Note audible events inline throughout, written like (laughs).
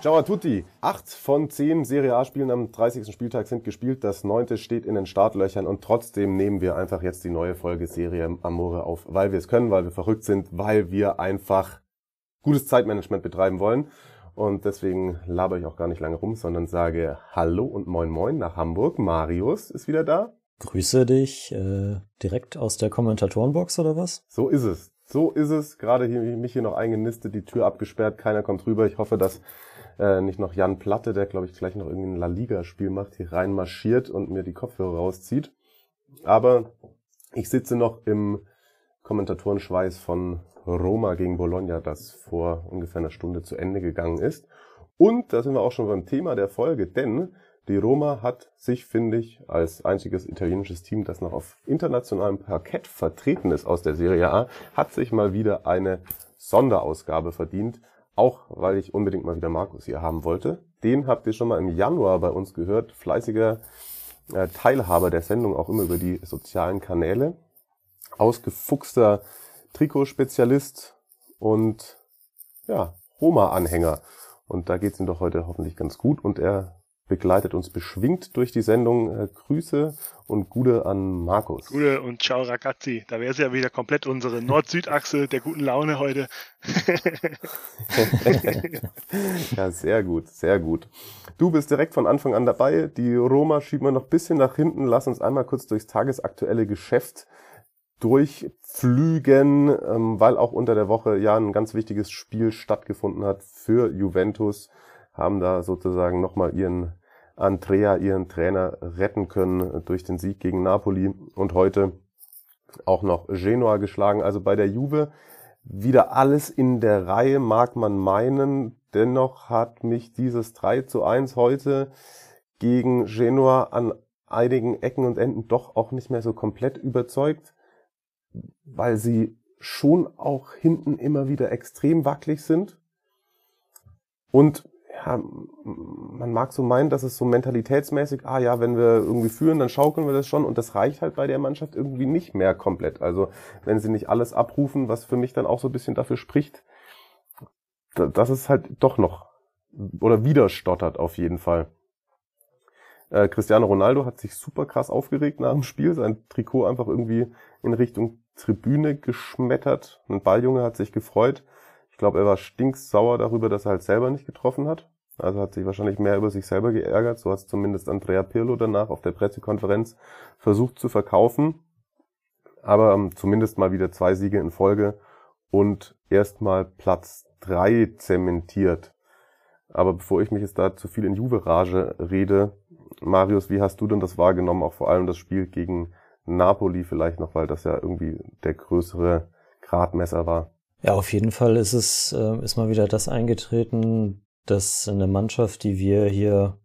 Ciao a tutti. Acht von zehn Serie A-Spielen am 30. Spieltag sind gespielt. Das neunte steht in den Startlöchern und trotzdem nehmen wir einfach jetzt die neue Folge Serie Amore auf, weil wir es können, weil wir verrückt sind, weil wir einfach gutes Zeitmanagement betreiben wollen. Und deswegen laber ich auch gar nicht lange rum, sondern sage Hallo und Moin Moin nach Hamburg. Marius ist wieder da. Grüße dich äh, direkt aus der Kommentatorenbox oder was? So ist es. So ist es. Gerade hier, mich hier noch eingenistet, die Tür abgesperrt, keiner kommt rüber. Ich hoffe, dass äh, nicht noch Jan Platte, der glaube ich gleich noch irgendwie ein La Liga-Spiel macht, hier reinmarschiert und mir die Kopfhörer rauszieht. Aber ich sitze noch im Kommentatorenschweiß von Roma gegen Bologna, das vor ungefähr einer Stunde zu Ende gegangen ist. Und da sind wir auch schon beim Thema der Folge, denn die Roma hat sich, finde ich, als einziges italienisches Team, das noch auf internationalem Parkett vertreten ist aus der Serie A, hat sich mal wieder eine Sonderausgabe verdient. Auch weil ich unbedingt mal wieder Markus hier haben wollte. Den habt ihr schon mal im Januar bei uns gehört. Fleißiger äh, Teilhaber der Sendung, auch immer über die sozialen Kanäle. Ausgefuchster Trikotspezialist und ja, Roma-Anhänger. Und da geht's ihm doch heute hoffentlich ganz gut. Und er begleitet uns beschwingt durch die Sendung. Äh, Grüße und Gute an Markus. Gute und ciao ragazzi. Da wäre es ja wieder komplett unsere Nord-Süd-Achse der guten Laune heute. (laughs) ja, sehr gut, sehr gut. Du bist direkt von Anfang an dabei. Die Roma schieben wir noch bisschen nach hinten. Lass uns einmal kurz durchs tagesaktuelle Geschäft durchflügen, ähm, weil auch unter der Woche ja ein ganz wichtiges Spiel stattgefunden hat für Juventus haben da sozusagen nochmal ihren Andrea, ihren Trainer, retten können durch den Sieg gegen Napoli und heute auch noch Genua geschlagen. Also bei der Juve wieder alles in der Reihe, mag man meinen. Dennoch hat mich dieses 3 zu 1 heute gegen Genua an einigen Ecken und Enden doch auch nicht mehr so komplett überzeugt, weil sie schon auch hinten immer wieder extrem wackelig sind. Und ja, man mag so meinen, dass es so mentalitätsmäßig, ah ja, wenn wir irgendwie führen, dann schaukeln wir das schon und das reicht halt bei der Mannschaft irgendwie nicht mehr komplett. Also wenn sie nicht alles abrufen, was für mich dann auch so ein bisschen dafür spricht, dass es halt doch noch oder wieder stottert auf jeden Fall. Äh, Cristiano Ronaldo hat sich super krass aufgeregt nach dem Spiel, sein Trikot einfach irgendwie in Richtung Tribüne geschmettert. Ein Balljunge hat sich gefreut glaube, er war stinksauer darüber, dass er halt selber nicht getroffen hat. Also hat sich wahrscheinlich mehr über sich selber geärgert. So hat es zumindest Andrea Pirlo danach auf der Pressekonferenz versucht zu verkaufen. Aber ähm, zumindest mal wieder zwei Siege in Folge und erstmal Platz drei zementiert. Aber bevor ich mich jetzt da zu viel in Juve-Rage rede, Marius, wie hast du denn das wahrgenommen? Auch vor allem das Spiel gegen Napoli vielleicht noch, weil das ja irgendwie der größere Gradmesser war. Ja, auf jeden Fall ist es, äh, ist mal wieder das eingetreten, dass eine Mannschaft, die wir hier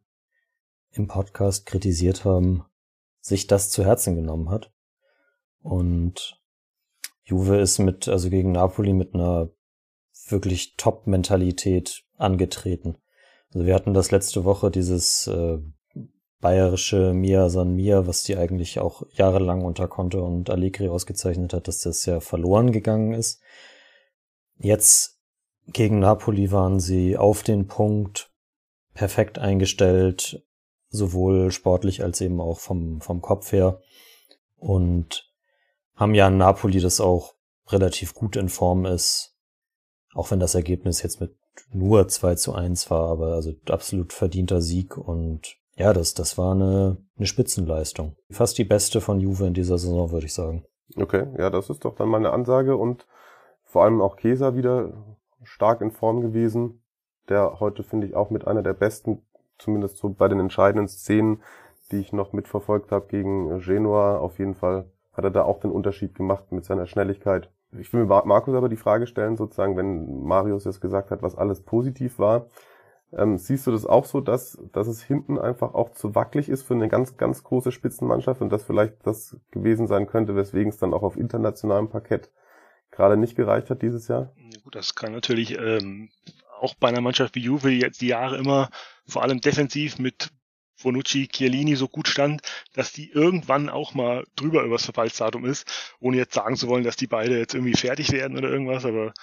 im Podcast kritisiert haben, sich das zu Herzen genommen hat. Und Juve ist mit, also gegen Napoli mit einer wirklich Top-Mentalität angetreten. Also wir hatten das letzte Woche, dieses äh, bayerische Mia San Mia, was die eigentlich auch jahrelang unter Conte und Allegri ausgezeichnet hat, dass das ja verloren gegangen ist. Jetzt gegen Napoli waren sie auf den Punkt perfekt eingestellt, sowohl sportlich als eben auch vom, vom Kopf her. Und haben ja in Napoli, das auch relativ gut in Form ist, auch wenn das Ergebnis jetzt mit nur 2 zu 1 war, aber also absolut verdienter Sieg und ja, das, das war eine, eine Spitzenleistung. Fast die beste von Juve in dieser Saison, würde ich sagen. Okay, ja, das ist doch dann mal eine Ansage und vor allem auch Kesa wieder stark in Form gewesen, der heute finde ich auch mit einer der besten, zumindest so bei den entscheidenden Szenen, die ich noch mitverfolgt habe gegen Genua, auf jeden Fall hat er da auch den Unterschied gemacht mit seiner Schnelligkeit. Ich will mir Markus aber die Frage stellen, sozusagen, wenn Marius jetzt gesagt hat, was alles positiv war, Ähm, siehst du das auch so, dass, dass es hinten einfach auch zu wackelig ist für eine ganz, ganz große Spitzenmannschaft und das vielleicht das gewesen sein könnte, weswegen es dann auch auf internationalem Parkett gerade nicht gereicht hat dieses Jahr? Ja, gut, das kann natürlich ähm, auch bei einer Mannschaft wie Juve, die jetzt die Jahre immer vor allem defensiv mit Bonucci, Chiellini so gut stand, dass die irgendwann auch mal drüber übers Verfallsdatum ist, ohne jetzt sagen zu wollen, dass die beide jetzt irgendwie fertig werden oder irgendwas, aber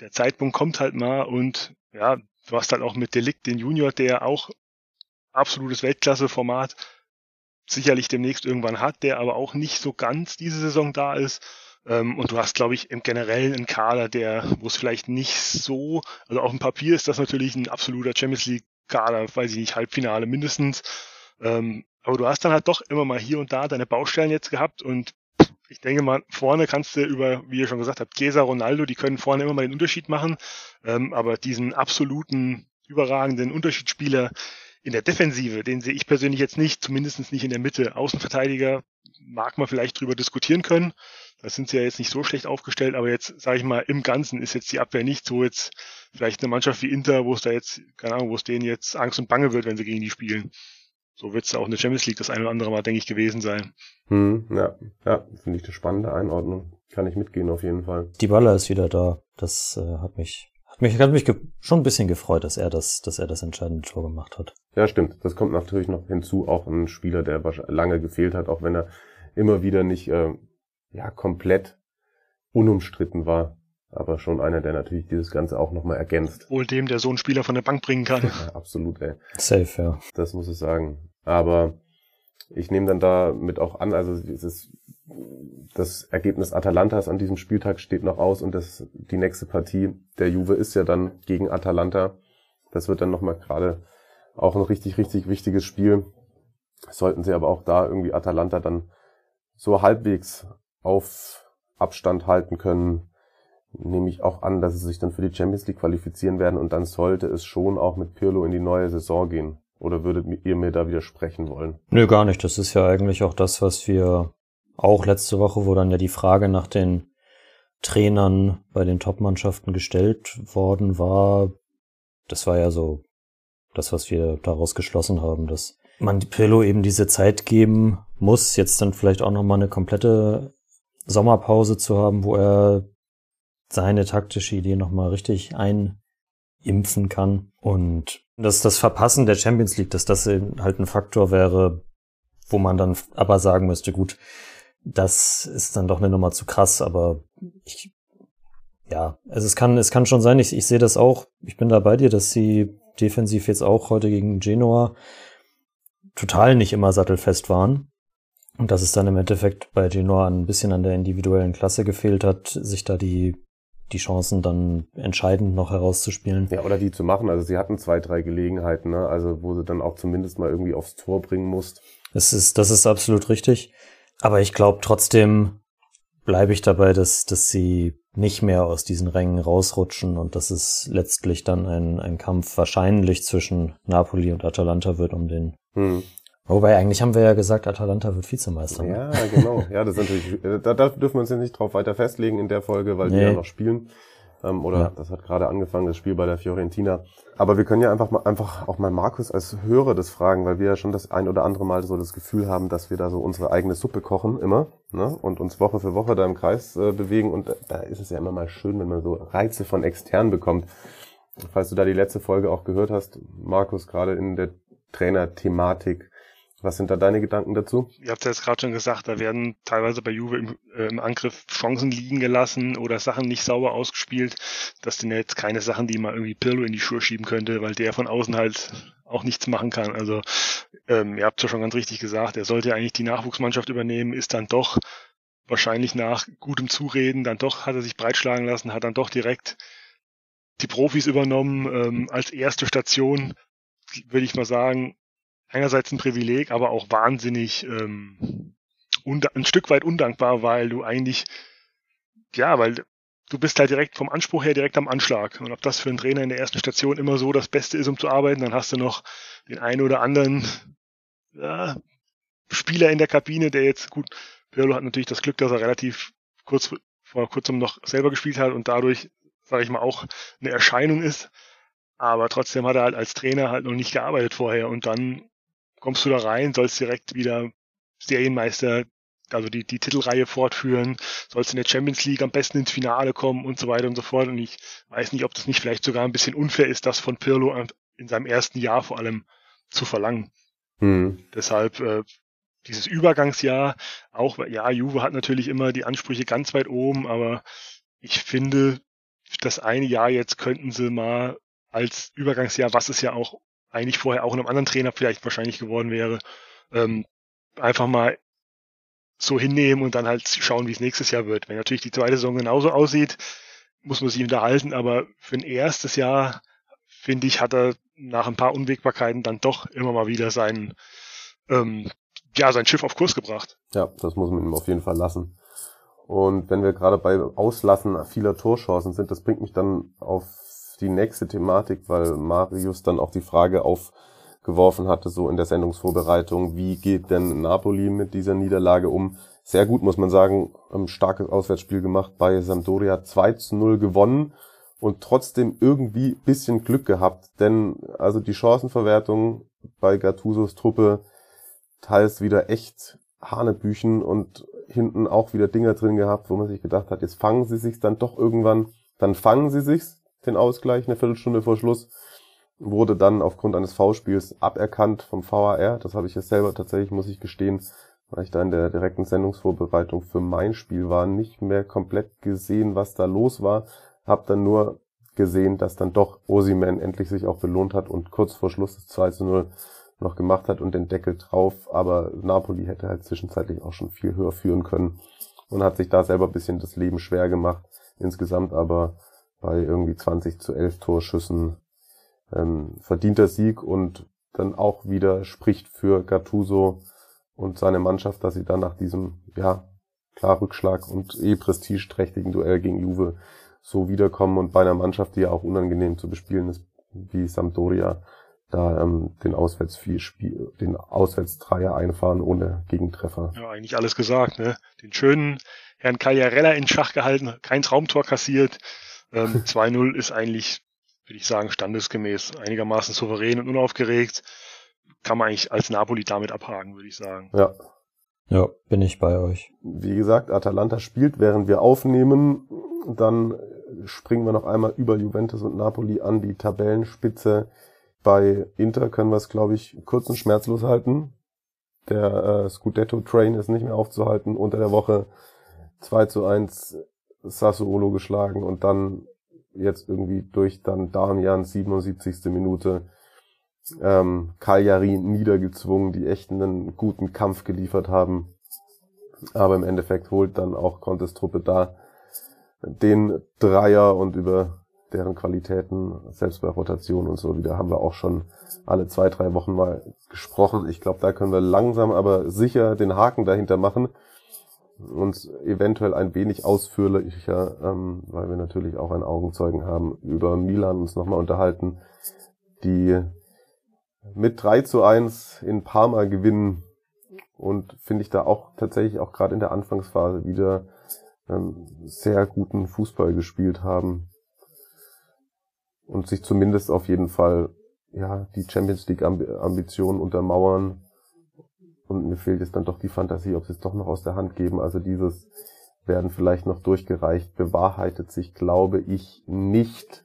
der Zeitpunkt kommt halt mal und ja, du hast halt auch mit Delikt den Junior, der auch absolutes Weltklasse-Format sicherlich demnächst irgendwann hat, der aber auch nicht so ganz diese Saison da ist. Ähm, und du hast, glaube ich, im Generellen einen Kader, der, wo es vielleicht nicht so, also auf dem Papier ist das natürlich ein absoluter Champions League Kader, weiß ich nicht, Halbfinale mindestens. Ähm, aber du hast dann halt doch immer mal hier und da deine Baustellen jetzt gehabt und ich denke mal, vorne kannst du über, wie ihr schon gesagt habt, Gesa, Ronaldo, die können vorne immer mal den Unterschied machen. Ähm, aber diesen absoluten, überragenden Unterschiedsspieler in der Defensive, den sehe ich persönlich jetzt nicht, zumindest nicht in der Mitte. Außenverteidiger mag man vielleicht drüber diskutieren können. Da sind sie ja jetzt nicht so schlecht aufgestellt, aber jetzt, sage ich mal, im Ganzen ist jetzt die Abwehr nicht so jetzt vielleicht eine Mannschaft wie Inter, wo es da jetzt, keine Ahnung, wo es denen jetzt Angst und Bange wird, wenn sie gegen die spielen. So wird es auch in der Champions League das eine oder andere Mal, denke ich, gewesen sein. Hm, ja, ja, finde ich eine spannende Einordnung. Kann ich mitgehen auf jeden Fall. Die Baller ist wieder da. Das äh, hat mich hat mich, hat mich schon ein bisschen gefreut, dass er das, dass er das entscheidende Tor gemacht hat. Ja, stimmt. Das kommt natürlich noch hinzu. Auch ein Spieler, der lange gefehlt hat, auch wenn er immer wieder nicht äh, ja komplett unumstritten war, aber schon einer, der natürlich dieses Ganze auch nochmal ergänzt. Wohl dem, der so einen Spieler von der Bank bringen kann. Ja, absolut, ey. Safe, ja. Das muss ich sagen. Aber ich nehme dann da mit auch an, also dieses, das Ergebnis Atalantas an diesem Spieltag steht noch aus und das, die nächste Partie der Juve ist ja dann gegen Atalanta. Das wird dann nochmal gerade auch ein richtig, richtig wichtiges Spiel. Sollten sie aber auch da irgendwie Atalanta dann so halbwegs auf Abstand halten können, nehme ich auch an, dass sie sich dann für die Champions League qualifizieren werden und dann sollte es schon auch mit Pirlo in die neue Saison gehen. Oder würdet ihr mir da widersprechen wollen? Nö, gar nicht. Das ist ja eigentlich auch das, was wir auch letzte Woche, wo dann ja die Frage nach den Trainern bei den Top-Mannschaften gestellt worden war. Das war ja so das, was wir daraus geschlossen haben, dass man Pirlo eben diese Zeit geben muss, jetzt dann vielleicht auch nochmal eine komplette Sommerpause zu haben, wo er seine taktische Idee nochmal richtig einimpfen kann. Und dass das Verpassen der Champions League, dass das halt ein Faktor wäre, wo man dann aber sagen müsste, gut, das ist dann doch eine Nummer zu krass, aber ich, ja, also es kann, es kann schon sein, ich, ich sehe das auch, ich bin da bei dir, dass sie defensiv jetzt auch heute gegen Genoa total nicht immer sattelfest waren. Und dass es dann im Endeffekt bei Genoa ein bisschen an der individuellen Klasse gefehlt hat, sich da die, die Chancen dann entscheidend noch herauszuspielen. Ja, oder die zu machen. Also sie hatten zwei, drei Gelegenheiten, ne? Also wo sie dann auch zumindest mal irgendwie aufs Tor bringen musst. Das ist, das ist absolut richtig. Aber ich glaube trotzdem bleibe ich dabei, dass, dass sie nicht mehr aus diesen Rängen rausrutschen und dass es letztlich dann ein, ein Kampf wahrscheinlich zwischen Napoli und Atalanta wird um den hm. Wobei, eigentlich haben wir ja gesagt, Atalanta wird Vizemeister. Ne? Ja, genau. Ja, das ist natürlich, äh, da, da dürfen wir uns jetzt nicht drauf weiter festlegen in der Folge, weil nee. die ja noch spielen. Ähm, oder ja. das hat gerade angefangen, das Spiel bei der Fiorentina. Aber wir können ja einfach mal, einfach auch mal Markus als Hörer das fragen, weil wir ja schon das ein oder andere Mal so das Gefühl haben, dass wir da so unsere eigene Suppe kochen immer, ne? Und uns Woche für Woche da im Kreis äh, bewegen. Und äh, da ist es ja immer mal schön, wenn man so Reize von extern bekommt. Falls du da die letzte Folge auch gehört hast, Markus, gerade in der Trainerthematik, was sind da deine Gedanken dazu? Ihr habt ja jetzt gerade schon gesagt, da werden teilweise bei Juve im, äh, im, Angriff Chancen liegen gelassen oder Sachen nicht sauber ausgespielt. Das sind ja jetzt keine Sachen, die man irgendwie Pirlo in die Schuhe schieben könnte, weil der von außen halt auch nichts machen kann. Also ähm, ihr habt ja schon ganz richtig gesagt, er sollte eigentlich die Nachwuchsmannschaft übernehmen, ist dann doch wahrscheinlich nach gutem Zureden, dann doch hat er sich breitschlagen lassen, hat dann doch direkt die Profis übernommen ähm, als erste Station, würde ich mal sagen, einerseits ein Privileg, aber auch wahnsinnig ähm, ein Stück weit undankbar, weil du eigentlich, ja, weil du bist halt direkt vom Anspruch her direkt am Anschlag. Und ob das für einen Trainer in der ersten Station immer so das Beste ist, um zu arbeiten, dann hast du noch den einen oder anderen ja, Spieler in der Kabine, der jetzt, gut, Pirlo hat natürlich das Glück, dass er relativ kurz vor kurzem noch selber gespielt hat und dadurch, sage ich mal, auch eine Erscheinung ist. aber trotzdem hat er halt als Trainer halt noch nicht gearbeitet vorher und dann kommst du da rein, sollst direkt wieder Serienmeister, also die, die Titelreihe fortführen, sollst in der Champions League am besten ins Finale kommen und so weiter und so fort. Und ich weiß nicht, ob das nicht vielleicht sogar ein bisschen unfair ist, das von Pirlo in seinem ersten Jahr vor allem zu verlangen. Mhm. Deshalb äh, dieses Übergangsjahr, auch, ja, Juve hat natürlich immer die Ansprüche ganz weit oben, aber ich finde, das eine Jahr jetzt könnten sie mal als Übergangsjahr, was es ja auch eigentlich vorher auch einem anderen Trainer vielleicht wahrscheinlich geworden wäre, ähm, einfach mal so hinnehmen und dann halt schauen, wie es nächstes Jahr wird. Wenn natürlich die zweite Saison genauso aussieht, muss man sich unterhalten, aber für ein erstes Jahr, finde ich, hat er nach ein paar Unwägbarkeiten dann doch immer mal wieder sein, ähm, ja, sein Schiff auf Kurs gebracht. Ja, das muss man ihm auf jeden Fall lassen. Und wenn wir gerade bei Auslassen vieler Torchancen sind, das bringt mich dann auf die nächste Thematik, weil Marius dann auch die Frage aufgeworfen hatte, so in der Sendungsvorbereitung, wie geht denn Napoli mit dieser Niederlage um? Sehr gut, muss man sagen, ein starkes Auswärtsspiel gemacht bei Sampdoria, 2 zu 0 gewonnen und trotzdem irgendwie bisschen Glück gehabt, denn also die Chancenverwertung bei Gattusos Truppe teils wieder echt Hanebüchen und hinten auch wieder Dinger drin gehabt, wo man sich gedacht hat, jetzt fangen sie sich dann doch irgendwann, dann fangen sie sich's, den Ausgleich, eine Viertelstunde vor Schluss, wurde dann aufgrund eines V-Spiels aberkannt vom VAR. Das habe ich jetzt selber tatsächlich, muss ich gestehen, weil ich da in der direkten Sendungsvorbereitung für mein Spiel war, nicht mehr komplett gesehen, was da los war. Hab dann nur gesehen, dass dann doch Osiman endlich sich auch belohnt hat und kurz vor Schluss das 2 zu 0 noch gemacht hat und den Deckel drauf. Aber Napoli hätte halt zwischenzeitlich auch schon viel höher führen können und hat sich da selber ein bisschen das Leben schwer gemacht. Insgesamt aber bei irgendwie 20 zu 11 Torschüssen ähm, verdienter Sieg und dann auch wieder spricht für Gattuso und seine Mannschaft, dass sie dann nach diesem, ja, klar Rückschlag und eh prestigeträchtigen Duell gegen Juve so wiederkommen und bei einer Mannschaft, die ja auch unangenehm zu bespielen ist, wie Sampdoria, da ähm, den Auswärtsspiel, den Auswärtsdreier einfahren ohne Gegentreffer. Ja, eigentlich alles gesagt, ne? Den schönen Herrn Cagliarella in Schach gehalten, kein Traumtor kassiert. Ähm, (laughs) 2-0 ist eigentlich, würde ich sagen, standesgemäß, einigermaßen souverän und unaufgeregt. Kann man eigentlich als Napoli damit abhaken, würde ich sagen. Ja. Ja, bin ich bei euch. Wie gesagt, Atalanta spielt, während wir aufnehmen. Dann springen wir noch einmal über Juventus und Napoli an die Tabellenspitze. Bei Inter können wir es, glaube ich, kurz und schmerzlos halten. Der äh, Scudetto-Train ist nicht mehr aufzuhalten. Unter der Woche 2 zu 1 Sassuolo geschlagen und dann jetzt irgendwie durch dann Damian 77. Minute ähm, Cagliari niedergezwungen, die echt einen guten Kampf geliefert haben. Aber im Endeffekt holt dann auch Contes Truppe da den Dreier und über deren Qualitäten, selbst bei Rotation und so wieder, haben wir auch schon alle zwei, drei Wochen mal gesprochen. Ich glaube, da können wir langsam aber sicher den Haken dahinter machen und eventuell ein wenig ausführlicher, ähm, weil wir natürlich auch einen Augenzeugen haben, über Milan uns nochmal unterhalten, die mit 3 zu 1 in Parma gewinnen und finde ich da auch tatsächlich auch gerade in der Anfangsphase wieder ähm, sehr guten Fußball gespielt haben und sich zumindest auf jeden Fall ja die Champions League Ambitionen untermauern. Und mir fehlt jetzt dann doch die Fantasie, ob sie es doch noch aus der Hand geben. Also dieses werden vielleicht noch durchgereicht, bewahrheitet sich, glaube ich, nicht.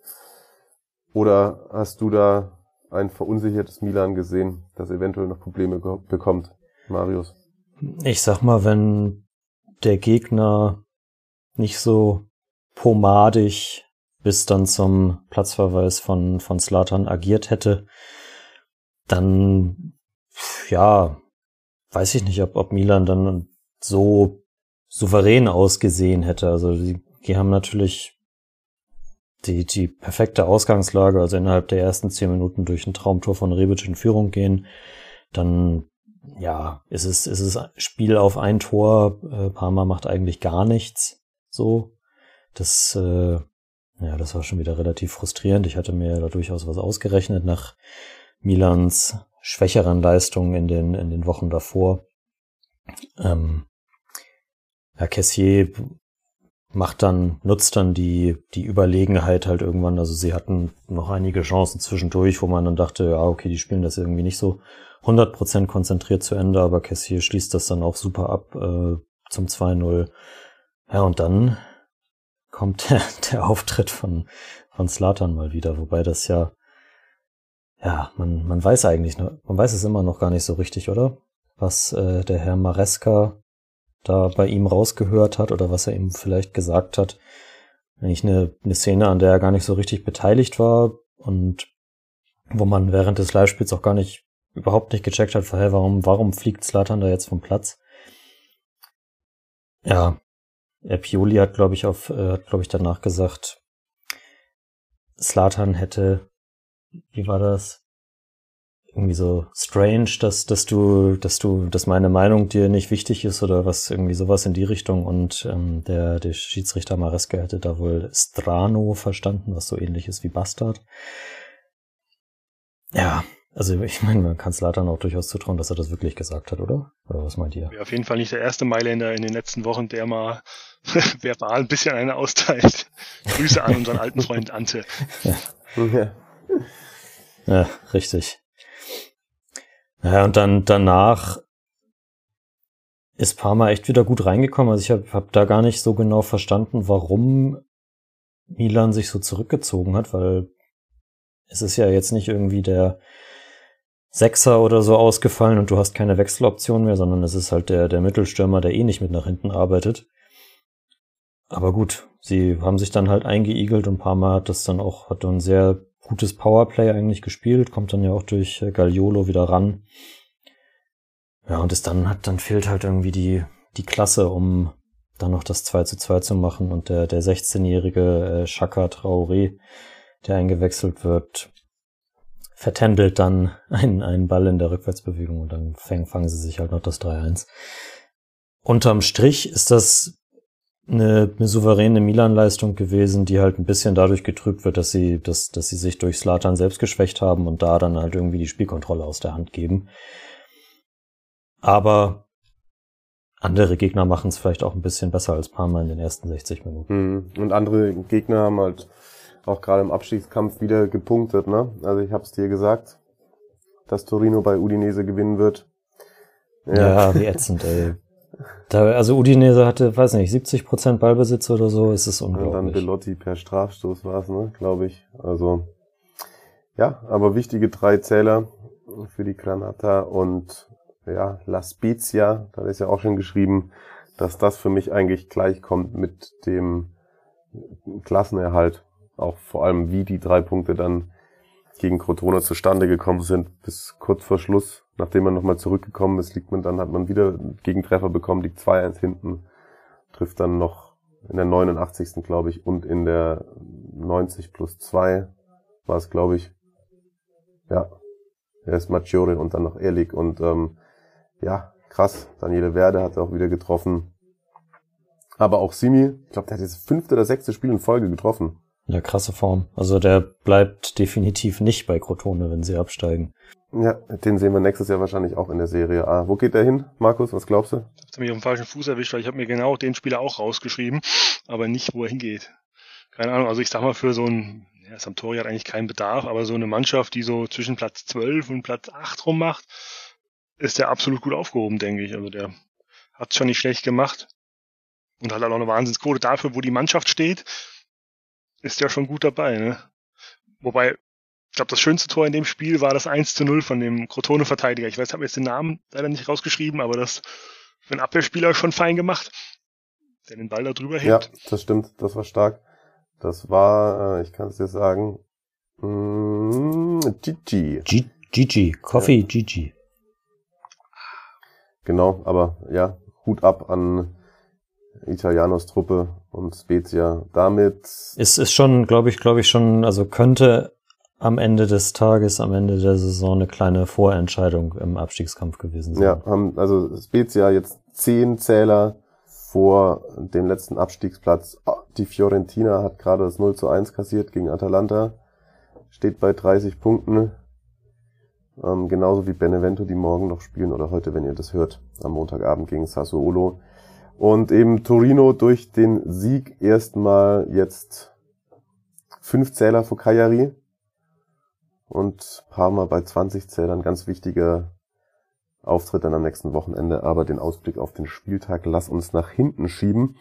Oder hast du da ein verunsichertes Milan gesehen, das eventuell noch Probleme bekommt, Marius? Ich sag mal, wenn der Gegner nicht so pomadig bis dann zum Platzverweis von, von Slatan agiert hätte, dann, ja, weiß ich nicht, ob, ob Milan dann so souverän ausgesehen hätte. Also die, die haben natürlich die, die perfekte Ausgangslage, also innerhalb der ersten zehn Minuten durch ein Traumtor von Rebic in Führung gehen, dann ja, ist es, ist es Spiel auf ein Tor. Äh, Parma macht eigentlich gar nichts. So. Das äh, ja, das war schon wieder relativ frustrierend. Ich hatte mir da durchaus was ausgerechnet nach Milans schwächeren Leistungen in den, in den Wochen davor. Ähm, Herr Kessier macht dann, nutzt dann die, die Überlegenheit halt irgendwann. Also sie hatten noch einige Chancen zwischendurch, wo man dann dachte, ja, okay, die spielen das irgendwie nicht so 100% konzentriert zu Ende, aber Cassier schließt das dann auch super ab äh, zum 2-0. Ja, und dann kommt (laughs) der, der Auftritt von, von Slatan mal wieder, wobei das ja, ja, man, man weiß eigentlich, man weiß es immer noch gar nicht so richtig, oder? Was äh, der Herr Maresca da bei ihm rausgehört hat oder was er ihm vielleicht gesagt hat. Eigentlich eine, eine Szene, an der er gar nicht so richtig beteiligt war und wo man während des Live-Spiels auch gar nicht, überhaupt nicht gecheckt hat, hey, warum, warum fliegt Slatan da jetzt vom Platz? Ja, Pioli hat, glaube ich, auf, äh, hat, glaube ich, danach gesagt, Slatan hätte, wie war das? irgendwie so strange, dass, dass du, dass du, dass meine Meinung dir nicht wichtig ist oder was irgendwie sowas in die Richtung. Und ähm, der, der Schiedsrichter Mareska hätte da wohl Strano verstanden, was so ähnlich ist wie Bastard. Ja, also ich meine, man kann es Latan auch durchaus zutrauen, dass er das wirklich gesagt hat, oder? Oder was meint ihr? Ja, auf jeden Fall nicht der erste Mailänder in den letzten Wochen, der mal (laughs) verbal ein bisschen eine austeilt. (laughs) Grüße an unseren alten Freund Ante. ja. Ja. richtig. Ja, und dann danach ist Parma echt wieder gut reingekommen. Also ich habe hab da gar nicht so genau verstanden, warum Milan sich so zurückgezogen hat, weil es ist ja jetzt nicht irgendwie der Sechser oder so ausgefallen und du hast keine Wechseloption mehr, sondern es ist halt der, der Mittelstürmer, der eh nicht mit nach hinten arbeitet. Aber gut, sie haben sich dann halt eingeigelt und Parma hat das dann auch, hat dann sehr gutes Powerplay eigentlich gespielt, kommt dann ja auch durch äh, Gagliolo wieder ran. Ja, und es dann hat, dann fehlt halt irgendwie die, die Klasse, um dann noch das 2 zu 2 zu machen. Und der, der 16-jährige äh, Shaka Traoré, der eingewechselt wird, vertändelt dann (laughs) einen, einen Ball in der Rückwärtsbewegung und dann fangen, fangen sie sich halt noch das 3-1. Unterm Strich ist das eine, eine souveräne Milan-Leistung gewesen, die halt ein bisschen dadurch getrübt wird, dass sie, dass, dass sie sich durch Slatan selbst geschwächt haben und da dann halt irgendwie die Spielkontrolle aus der Hand geben. Aber andere Gegner machen es vielleicht auch ein bisschen besser als Parma in den ersten 60 Minuten. Mhm. Und andere Gegner haben halt auch gerade im Abstiegskampf wieder gepunktet. Ne? Also ich habe es dir gesagt, dass Torino bei Udinese gewinnen wird. Ja, ja wie ätzend, ey. Da, also Udinese hatte, weiß nicht, 70 Prozent Ballbesitz oder so, ist es unglaublich. Und dann Belotti per Strafstoß war es, ne, glaube ich. Also, ja, aber wichtige drei Zähler für die Granata und ja, La Spezia, da ist ja auch schon geschrieben, dass das für mich eigentlich gleich kommt mit dem Klassenerhalt. Auch vor allem, wie die drei Punkte dann gegen Crotone zustande gekommen sind, bis kurz vor Schluss nachdem man nochmal zurückgekommen ist, liegt man dann, hat man wieder Gegentreffer bekommen, liegt 2-1 hinten, trifft dann noch in der 89. glaube ich und in der 90 plus 2 war es glaube ich. Ja, er ist Maggiore und dann noch Ehrlich und ähm, ja, krass, Daniele Werde hat auch wieder getroffen. Aber auch Simi, ich glaube, der hat jetzt fünfte oder sechste Spiel in Folge getroffen. Ja, krasse Form. Also der bleibt definitiv nicht bei Crotone, wenn sie absteigen. Ja, den sehen wir nächstes Jahr wahrscheinlich auch in der Serie A. Wo geht der hin, Markus? Was glaubst du? Ich habe mich auf dem falschen Fuß erwischt, weil ich habe mir genau den Spieler auch rausgeschrieben, aber nicht, wo er hingeht. Keine Ahnung, also ich sag mal, für so ein, ja, Sampdoria hat eigentlich keinen Bedarf, aber so eine Mannschaft, die so zwischen Platz 12 und Platz 8 rummacht, ist der absolut gut aufgehoben, denke ich. Also der hat schon nicht schlecht gemacht und hat halt auch eine Wahnsinnsquote dafür, wo die Mannschaft steht, ist ja schon gut dabei, ne? Wobei ich glaube, das schönste Tor in dem Spiel war das 1 zu 0 von dem Crotone-Verteidiger. Ich weiß, habe jetzt den Namen leider nicht rausgeschrieben, aber das für einen Abwehrspieler schon fein gemacht, der den Ball da drüber hebt. Ja, das stimmt, das war stark. Das war, äh, ich kann es dir sagen, mm, Gigi. Gigi, Coffee ja. Gigi. Genau, aber ja, Hut ab an Italianos Truppe und Spezia. Damit ist ist schon, glaube ich, glaube ich schon, also könnte am Ende des Tages, am Ende der Saison eine kleine Vorentscheidung im Abstiegskampf gewesen sein. Ja, haben also Spezia jetzt zehn Zähler vor dem letzten Abstiegsplatz. Die Fiorentina hat gerade das 0 zu 1 kassiert gegen Atalanta, steht bei 30 Punkten. Ähm, genauso wie Benevento, die morgen noch spielen oder heute, wenn ihr das hört, am Montagabend gegen Sassuolo. Und eben Torino durch den Sieg erstmal jetzt fünf Zähler vor Cagliari und Parma bei 20 Zählern. Ganz wichtiger Auftritt dann am nächsten Wochenende. Aber den Ausblick auf den Spieltag lass uns nach hinten schieben.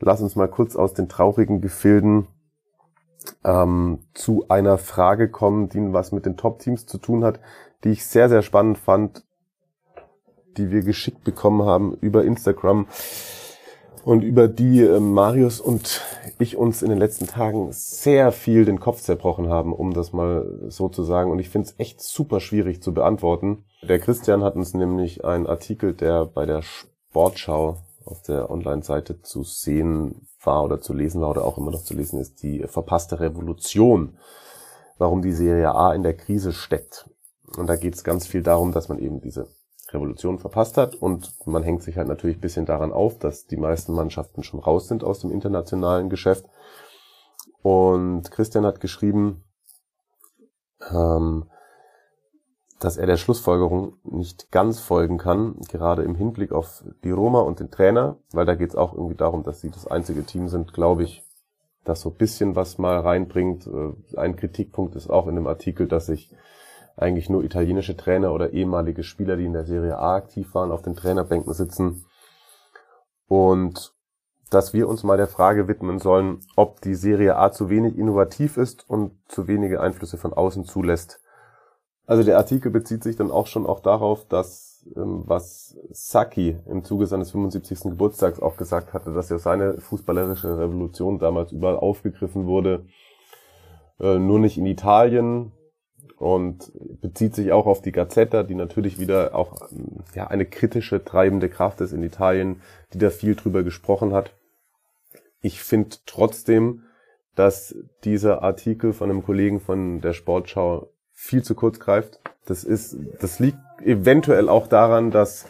Lass uns mal kurz aus den traurigen Gefilden ähm, zu einer Frage kommen, die was mit den Top-Teams zu tun hat, die ich sehr, sehr spannend fand, die wir geschickt bekommen haben über Instagram und über die äh, Marius und ich uns in den letzten Tagen sehr viel den Kopf zerbrochen haben, um das mal so zu sagen. Und ich finde es echt super schwierig zu beantworten. Der Christian hat uns nämlich einen Artikel, der bei der Sportschau auf der Online-Seite zu sehen war oder zu lesen war oder auch immer noch zu lesen ist, die verpasste Revolution, warum die Serie A in der Krise steckt. Und da geht es ganz viel darum, dass man eben diese Revolution verpasst hat und man hängt sich halt natürlich ein bisschen daran auf, dass die meisten Mannschaften schon raus sind aus dem internationalen Geschäft. Und Christian hat geschrieben, ähm, dass er der Schlussfolgerung nicht ganz folgen kann, gerade im Hinblick auf die Roma und den Trainer, weil da geht es auch irgendwie darum, dass sie das einzige Team sind, glaube ich, das so ein bisschen was mal reinbringt. Äh, ein Kritikpunkt ist auch in dem Artikel, dass sich eigentlich nur italienische Trainer oder ehemalige Spieler, die in der Serie A aktiv waren, auf den Trainerbänken sitzen. Und dass wir uns mal der Frage widmen sollen, ob die Serie A zu wenig innovativ ist und zu wenige Einflüsse von außen zulässt also der Artikel bezieht sich dann auch schon auch darauf, dass ähm, was Saki im Zuge seines 75. Geburtstags auch gesagt hatte, dass ja seine fußballerische Revolution damals überall aufgegriffen wurde, äh, nur nicht in Italien und bezieht sich auch auf die Gazzetta, die natürlich wieder auch ja eine kritische treibende Kraft ist in Italien, die da viel drüber gesprochen hat. Ich finde trotzdem, dass dieser Artikel von einem Kollegen von der Sportschau viel zu kurz greift. Das ist, das liegt eventuell auch daran, dass,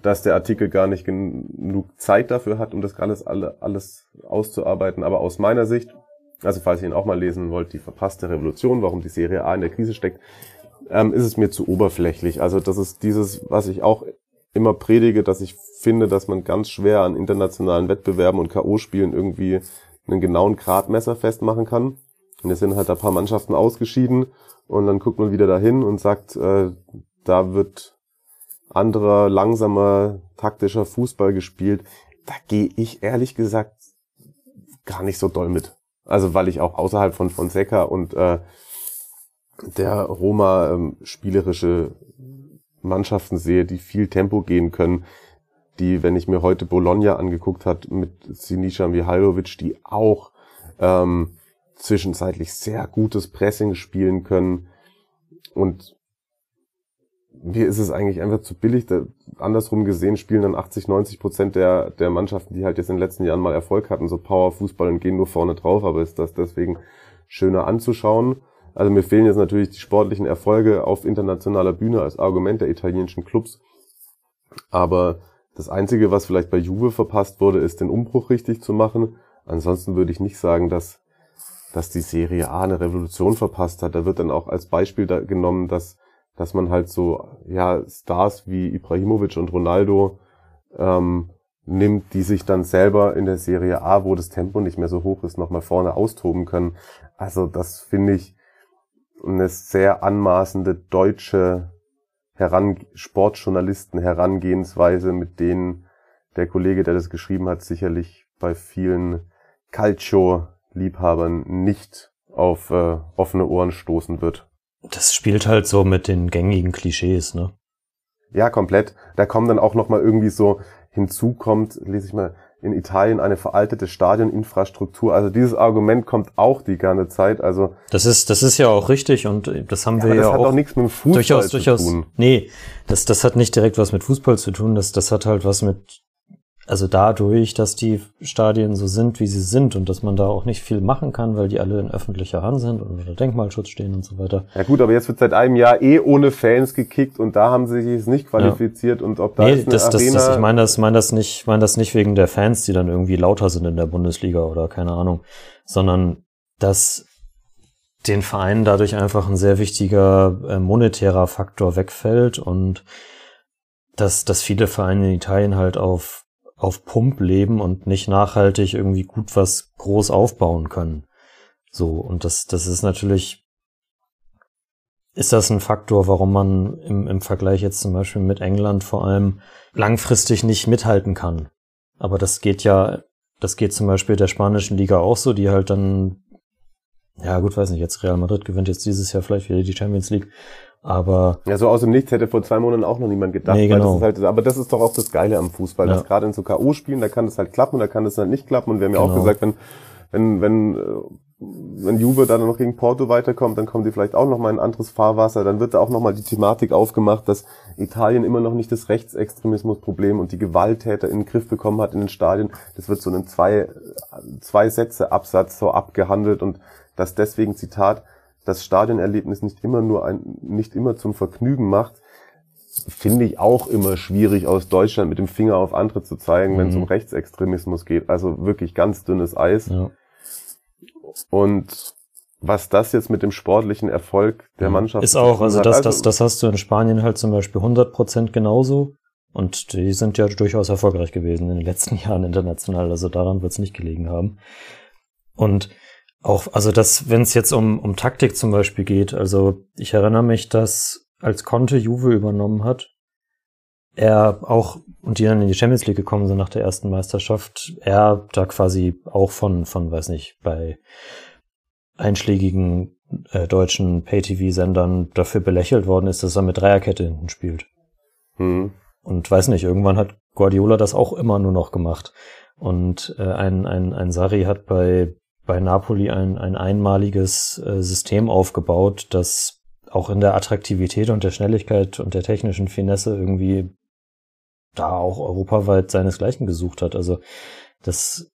dass der Artikel gar nicht genug Zeit dafür hat, um das alles, alle, alles auszuarbeiten. Aber aus meiner Sicht, also falls ihr ihn auch mal lesen wollt, die verpasste Revolution, warum die Serie A in der Krise steckt, ähm, ist es mir zu oberflächlich. Also das ist dieses, was ich auch immer predige, dass ich finde, dass man ganz schwer an internationalen Wettbewerben und K.O.-Spielen irgendwie einen genauen Gradmesser festmachen kann. Und es sind halt ein paar Mannschaften ausgeschieden und dann guckt man wieder dahin und sagt, äh, da wird anderer, langsamer, taktischer Fußball gespielt. Da gehe ich ehrlich gesagt gar nicht so doll mit. Also weil ich auch außerhalb von Fonseca und äh, der Roma ähm, spielerische Mannschaften sehe, die viel Tempo gehen können, die, wenn ich mir heute Bologna angeguckt hat mit Sinisa Mihailovic, die auch ähm, zwischenzeitlich sehr gutes Pressing spielen können. Und mir ist es eigentlich einfach zu billig. Da, andersrum gesehen spielen dann 80, 90 Prozent der, der Mannschaften, die halt jetzt in den letzten Jahren mal Erfolg hatten, so Power-Fußball und gehen nur vorne drauf, aber ist das deswegen schöner anzuschauen. Also mir fehlen jetzt natürlich die sportlichen Erfolge auf internationaler Bühne als Argument der italienischen Clubs. Aber das Einzige, was vielleicht bei Juve verpasst wurde, ist den Umbruch richtig zu machen. Ansonsten würde ich nicht sagen, dass dass die Serie A eine Revolution verpasst hat. Da wird dann auch als Beispiel da genommen, dass, dass man halt so, ja, Stars wie Ibrahimovic und Ronaldo ähm, nimmt, die sich dann selber in der Serie A, wo das Tempo nicht mehr so hoch ist, nochmal vorne austoben können. Also das finde ich eine sehr anmaßende deutsche Heran Sportjournalisten Herangehensweise, mit denen der Kollege, der das geschrieben hat, sicherlich bei vielen Calcio Liebhabern nicht auf äh, offene Ohren stoßen wird. Das spielt halt so mit den gängigen Klischees, ne? Ja, komplett. Da kommen dann auch noch mal irgendwie so hinzu kommt, lese ich mal, in Italien eine veraltete Stadioninfrastruktur. Also dieses Argument kommt auch die ganze Zeit. Also das ist das ist ja auch richtig und das haben ja, wir das ja hat auch, auch nichts mit dem Fußball durchaus zu durchaus. tun. Nee, das das hat nicht direkt was mit Fußball zu tun. Das das hat halt was mit also dadurch, dass die Stadien so sind, wie sie sind und dass man da auch nicht viel machen kann, weil die alle in öffentlicher Hand sind und unter Denkmalschutz stehen und so weiter. Ja gut, aber jetzt wird seit einem Jahr eh ohne Fans gekickt und da haben sie sich nicht qualifiziert und ob da nee, ist eine das, das, Arena... das, ich meine das, meine das nicht, meine das nicht wegen der Fans, die dann irgendwie lauter sind in der Bundesliga oder keine Ahnung, sondern dass den Vereinen dadurch einfach ein sehr wichtiger äh, monetärer Faktor wegfällt und dass, dass viele Vereine in Italien halt auf auf Pump leben und nicht nachhaltig irgendwie gut was groß aufbauen können. So, und das, das ist natürlich, ist das ein Faktor, warum man im, im Vergleich jetzt zum Beispiel mit England vor allem langfristig nicht mithalten kann. Aber das geht ja, das geht zum Beispiel der spanischen Liga auch so, die halt dann, ja gut, weiß nicht, jetzt Real Madrid gewinnt jetzt dieses Jahr vielleicht wieder die Champions League, aber. Ja, so aus dem Nichts hätte vor zwei Monaten auch noch niemand gedacht. Nee, genau. Das halt, aber das ist doch auch das Geile am Fußball. Ja. Dass gerade in so K.O.-Spielen, da kann das halt klappen, da kann das halt nicht klappen. Und wir haben ja genau. auch gesagt, wenn, wenn, wenn, äh, wenn Juve dann noch gegen Porto weiterkommt, dann kommen die vielleicht auch noch mal in ein anderes Fahrwasser. Dann wird da auch noch mal die Thematik aufgemacht, dass Italien immer noch nicht das Rechtsextremismusproblem und die Gewalttäter in den Griff bekommen hat in den Stadien. Das wird so in zwei, zwei Sätze Absatz so abgehandelt und dass deswegen Zitat das Stadionerlebnis nicht immer nur ein, nicht immer zum Vergnügen macht, finde ich auch immer schwierig aus Deutschland mit dem Finger auf andere zu zeigen, mhm. wenn es um Rechtsextremismus geht. Also wirklich ganz dünnes Eis. Ja. Und was das jetzt mit dem sportlichen Erfolg der Mannschaft ist auch, also das, das, das hast du in Spanien halt zum Beispiel 100 Prozent genauso. Und die sind ja durchaus erfolgreich gewesen in den letzten (laughs) Jahren international. Also daran wird es nicht gelegen haben. Und auch, also das, wenn es jetzt um, um Taktik zum Beispiel geht, also ich erinnere mich, dass als Conte Juve übernommen hat, er auch, und die dann in die Champions League gekommen sind nach der ersten Meisterschaft, er da quasi auch von, von, weiß nicht, bei einschlägigen äh, deutschen Pay-TV-Sendern dafür belächelt worden ist, dass er mit Dreierkette hinten spielt. Hm. Und weiß nicht, irgendwann hat Guardiola das auch immer nur noch gemacht. Und äh, ein, ein, ein Sari hat bei bei Napoli ein, ein einmaliges äh, System aufgebaut, das auch in der Attraktivität und der Schnelligkeit und der technischen Finesse irgendwie da auch europaweit seinesgleichen gesucht hat. Also das,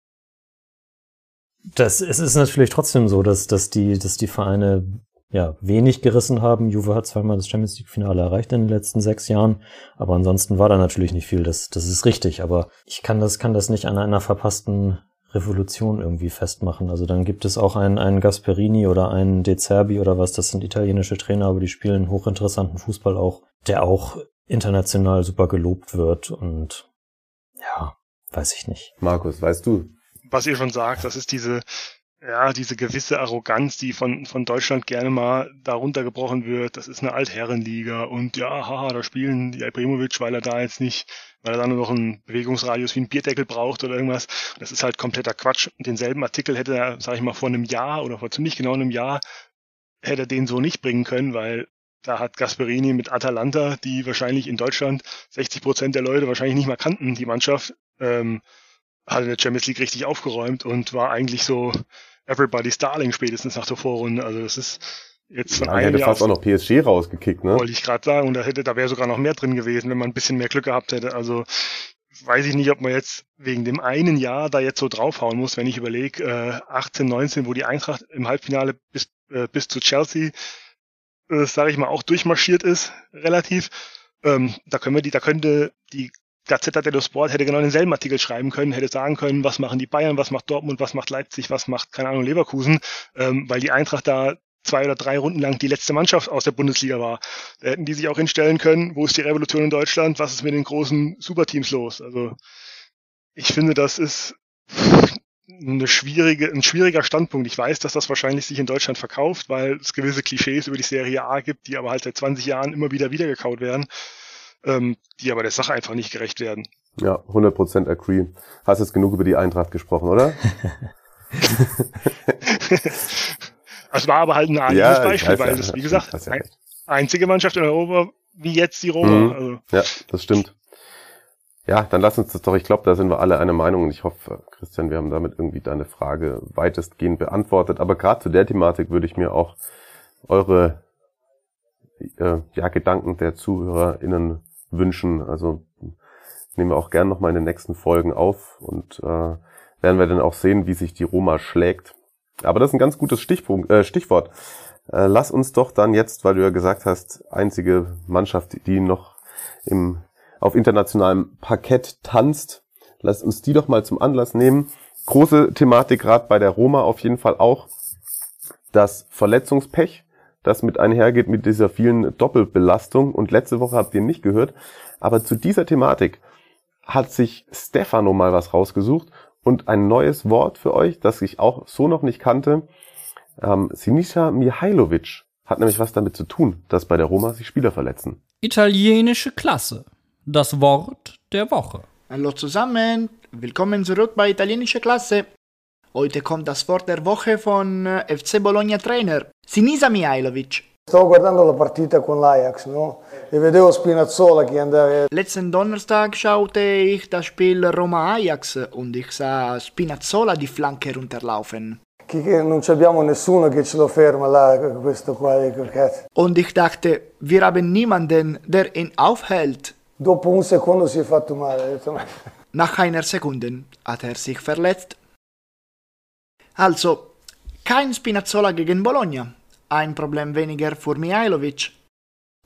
das es ist natürlich trotzdem so, dass, dass die, dass die Vereine ja wenig gerissen haben. Juve hat zweimal das Champions League Finale erreicht in den letzten sechs Jahren, aber ansonsten war da natürlich nicht viel. Das, das ist richtig. Aber ich kann das, kann das nicht an einer verpassten Revolution irgendwie festmachen. Also dann gibt es auch einen, einen Gasperini oder einen De Zerbi oder was, das sind italienische Trainer, aber die spielen hochinteressanten Fußball auch, der auch international super gelobt wird und ja, weiß ich nicht. Markus, weißt du? Was ihr schon sagt, das ist diese ja, diese gewisse Arroganz, die von, von Deutschland gerne mal darunter gebrochen wird, das ist eine Altherrenliga und ja, haha, da spielen die Ibrahimovic, weil er da jetzt nicht, weil er da nur noch einen Bewegungsradius wie ein Bierdeckel braucht oder irgendwas. Das ist halt kompletter Quatsch. Denselben Artikel hätte er, sag ich mal, vor einem Jahr oder vor ziemlich genau einem Jahr hätte er den so nicht bringen können, weil da hat Gasperini mit Atalanta, die wahrscheinlich in Deutschland 60 Prozent der Leute wahrscheinlich nicht mal kannten, die Mannschaft, ähm, hat in der Champions League richtig aufgeräumt und war eigentlich so Everybody's Darling spätestens nach der Vorrunde. Also das ist jetzt von ja, einem hätte Jahr fast auch noch PSG rausgekickt, ne? Wollte ich gerade sagen. Und da hätte, da wäre sogar noch mehr drin gewesen, wenn man ein bisschen mehr Glück gehabt hätte. Also weiß ich nicht, ob man jetzt wegen dem einen Jahr da jetzt so draufhauen muss, wenn ich überlege, äh, 18, 19, wo die Eintracht im Halbfinale bis, äh, bis zu Chelsea, äh, sage ich mal, auch durchmarschiert ist, relativ. Ähm, da können wir die, da könnte die Gazzetta dello Sport hätte genau denselben Artikel schreiben können, hätte sagen können, was machen die Bayern, was macht Dortmund, was macht Leipzig, was macht, keine Ahnung, Leverkusen, ähm, weil die Eintracht da zwei oder drei Runden lang die letzte Mannschaft aus der Bundesliga war. Da hätten die sich auch hinstellen können, wo ist die Revolution in Deutschland, was ist mit den großen Superteams los? Also ich finde, das ist eine schwierige, ein schwieriger Standpunkt. Ich weiß, dass das wahrscheinlich sich in Deutschland verkauft, weil es gewisse Klischees über die Serie A gibt, die aber halt seit 20 Jahren immer wieder wiedergekaut werden ähm, die aber der Sache einfach nicht gerecht werden. Ja, 100% agree. Hast jetzt genug über die Eintracht gesprochen, oder? (laughs) das war aber halt ein naheliegend ja, Beispiel, weil ja, das, wie gesagt, ja ein, einzige Mannschaft in Europa wie jetzt die Roma. Mhm. Also. Ja, das stimmt. Ja, dann lass uns das doch, ich glaube, da sind wir alle einer Meinung und ich hoffe, Christian, wir haben damit irgendwie deine Frage weitestgehend beantwortet. Aber gerade zu der Thematik würde ich mir auch eure äh, ja, Gedanken der ZuhörerInnen wünschen. Also nehmen wir auch gern nochmal in den nächsten Folgen auf und äh, werden wir dann auch sehen, wie sich die Roma schlägt. Aber das ist ein ganz gutes Stichpunkt, äh, Stichwort. Äh, lass uns doch dann jetzt, weil du ja gesagt hast, einzige Mannschaft, die noch im, auf internationalem Parkett tanzt, lass uns die doch mal zum Anlass nehmen. Große Thematik gerade bei der Roma auf jeden Fall auch das Verletzungspech das mit einhergeht mit dieser vielen Doppelbelastung. Und letzte Woche habt ihr nicht gehört. Aber zu dieser Thematik hat sich Stefano mal was rausgesucht und ein neues Wort für euch, das ich auch so noch nicht kannte. Ähm, Sinisa Mihailovic hat nämlich was damit zu tun, dass bei der Roma sich Spieler verletzen. Italienische Klasse. Das Wort der Woche. Hallo zusammen, willkommen zurück bei Italienische Klasse. Heute kommt das Wort der Woche von äh, FC Bologna Trainer, Sinisa Mihailovic. Stavo guardando la partita con l'Ajax, no? E vedevo Spinazzola che andava... Letzten Donnerstag schaute ich das Spiel Roma-Ajax und ich sah Spinazzola die Flanke runterlaufen. Qua. Und ich dachte, wir haben niemanden, der ihn aufhält. Nach einer Sekunde hat er sich verletzt. Also, kein Spinazzola gegen Bologna. Ein Problem weniger für Mihailovic.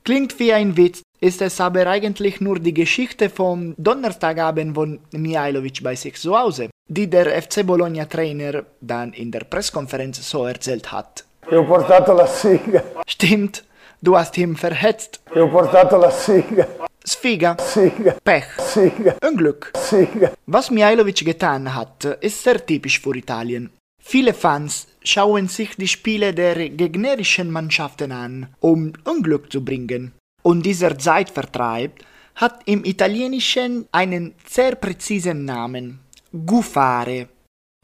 Klingt wie ein Witz, ist es aber eigentlich nur die Geschichte vom Donnerstagabend von Mihailovic bei sich zu Hause, die der FC Bologna Trainer dann in der Pressekonferenz so erzählt hat. Ho portato la siga. Stimmt, du hast ihn verhetzt. Ho portato la siga. Sfiga. Siga. Pech. Siga. Unglück. Siga. Was Mihailovic getan hat, ist sehr typisch für Italien. Viele Fans schauen sich die Spiele der gegnerischen Mannschaften an, um Unglück zu bringen. Und dieser Zeitvertreib hat im Italienischen einen sehr präzisen Namen. Gufare.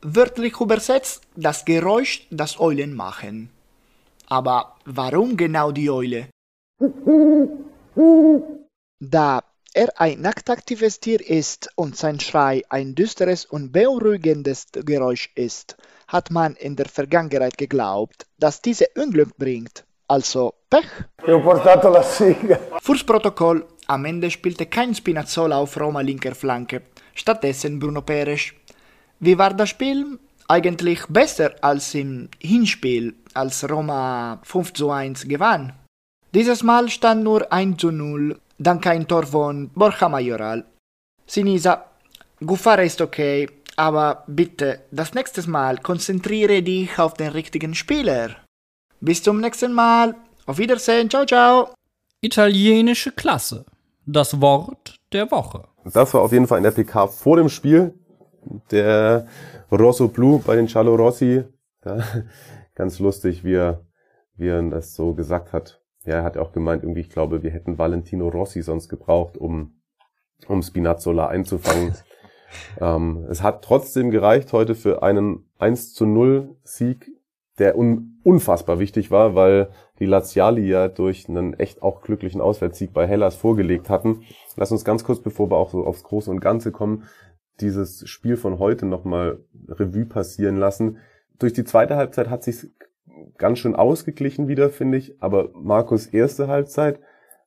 Wörtlich übersetzt das Geräusch, das Eulen machen. Aber warum genau die Eule? Da er ein nachtaktives Tier ist und sein Schrei ein düsteres und beunruhigendes Geräusch ist, hat man in der Vergangenheit geglaubt, dass diese Unglück bringt. Also Pech. Fürs Protokoll, am Ende spielte kein Spinazzola auf Roma linker Flanke, stattdessen Bruno Peres. Wie war das Spiel? Eigentlich besser als im Hinspiel, als Roma 5 zu 1 gewann. Dieses Mal stand nur 1 zu 0, dank ein Tor von Borja Majoral. Sinisa, Gufare ist okay, aber bitte, das nächste Mal konzentriere dich auf den richtigen Spieler. Bis zum nächsten Mal. Auf Wiedersehen. Ciao, ciao. Italienische Klasse. Das Wort der Woche. Das war auf jeden Fall in der PK vor dem Spiel. Der Rosso Blu bei den Cialo Rossi. Ja, (laughs) ganz lustig, wie er, wie er das so gesagt hat. Ja, er hat auch gemeint, irgendwie, ich glaube, wir hätten Valentino Rossi sonst gebraucht, um, um Spinazzola einzufangen. Ähm, es hat trotzdem gereicht heute für einen 1 zu 0 Sieg, der un unfassbar wichtig war, weil die Laziali ja durch einen echt auch glücklichen Auswärtssieg bei Hellas vorgelegt hatten. Lass uns ganz kurz, bevor wir auch so aufs Große und Ganze kommen, dieses Spiel von heute nochmal Revue passieren lassen. Durch die zweite Halbzeit hat sich ganz schön ausgeglichen wieder, finde ich. Aber Markus erste Halbzeit,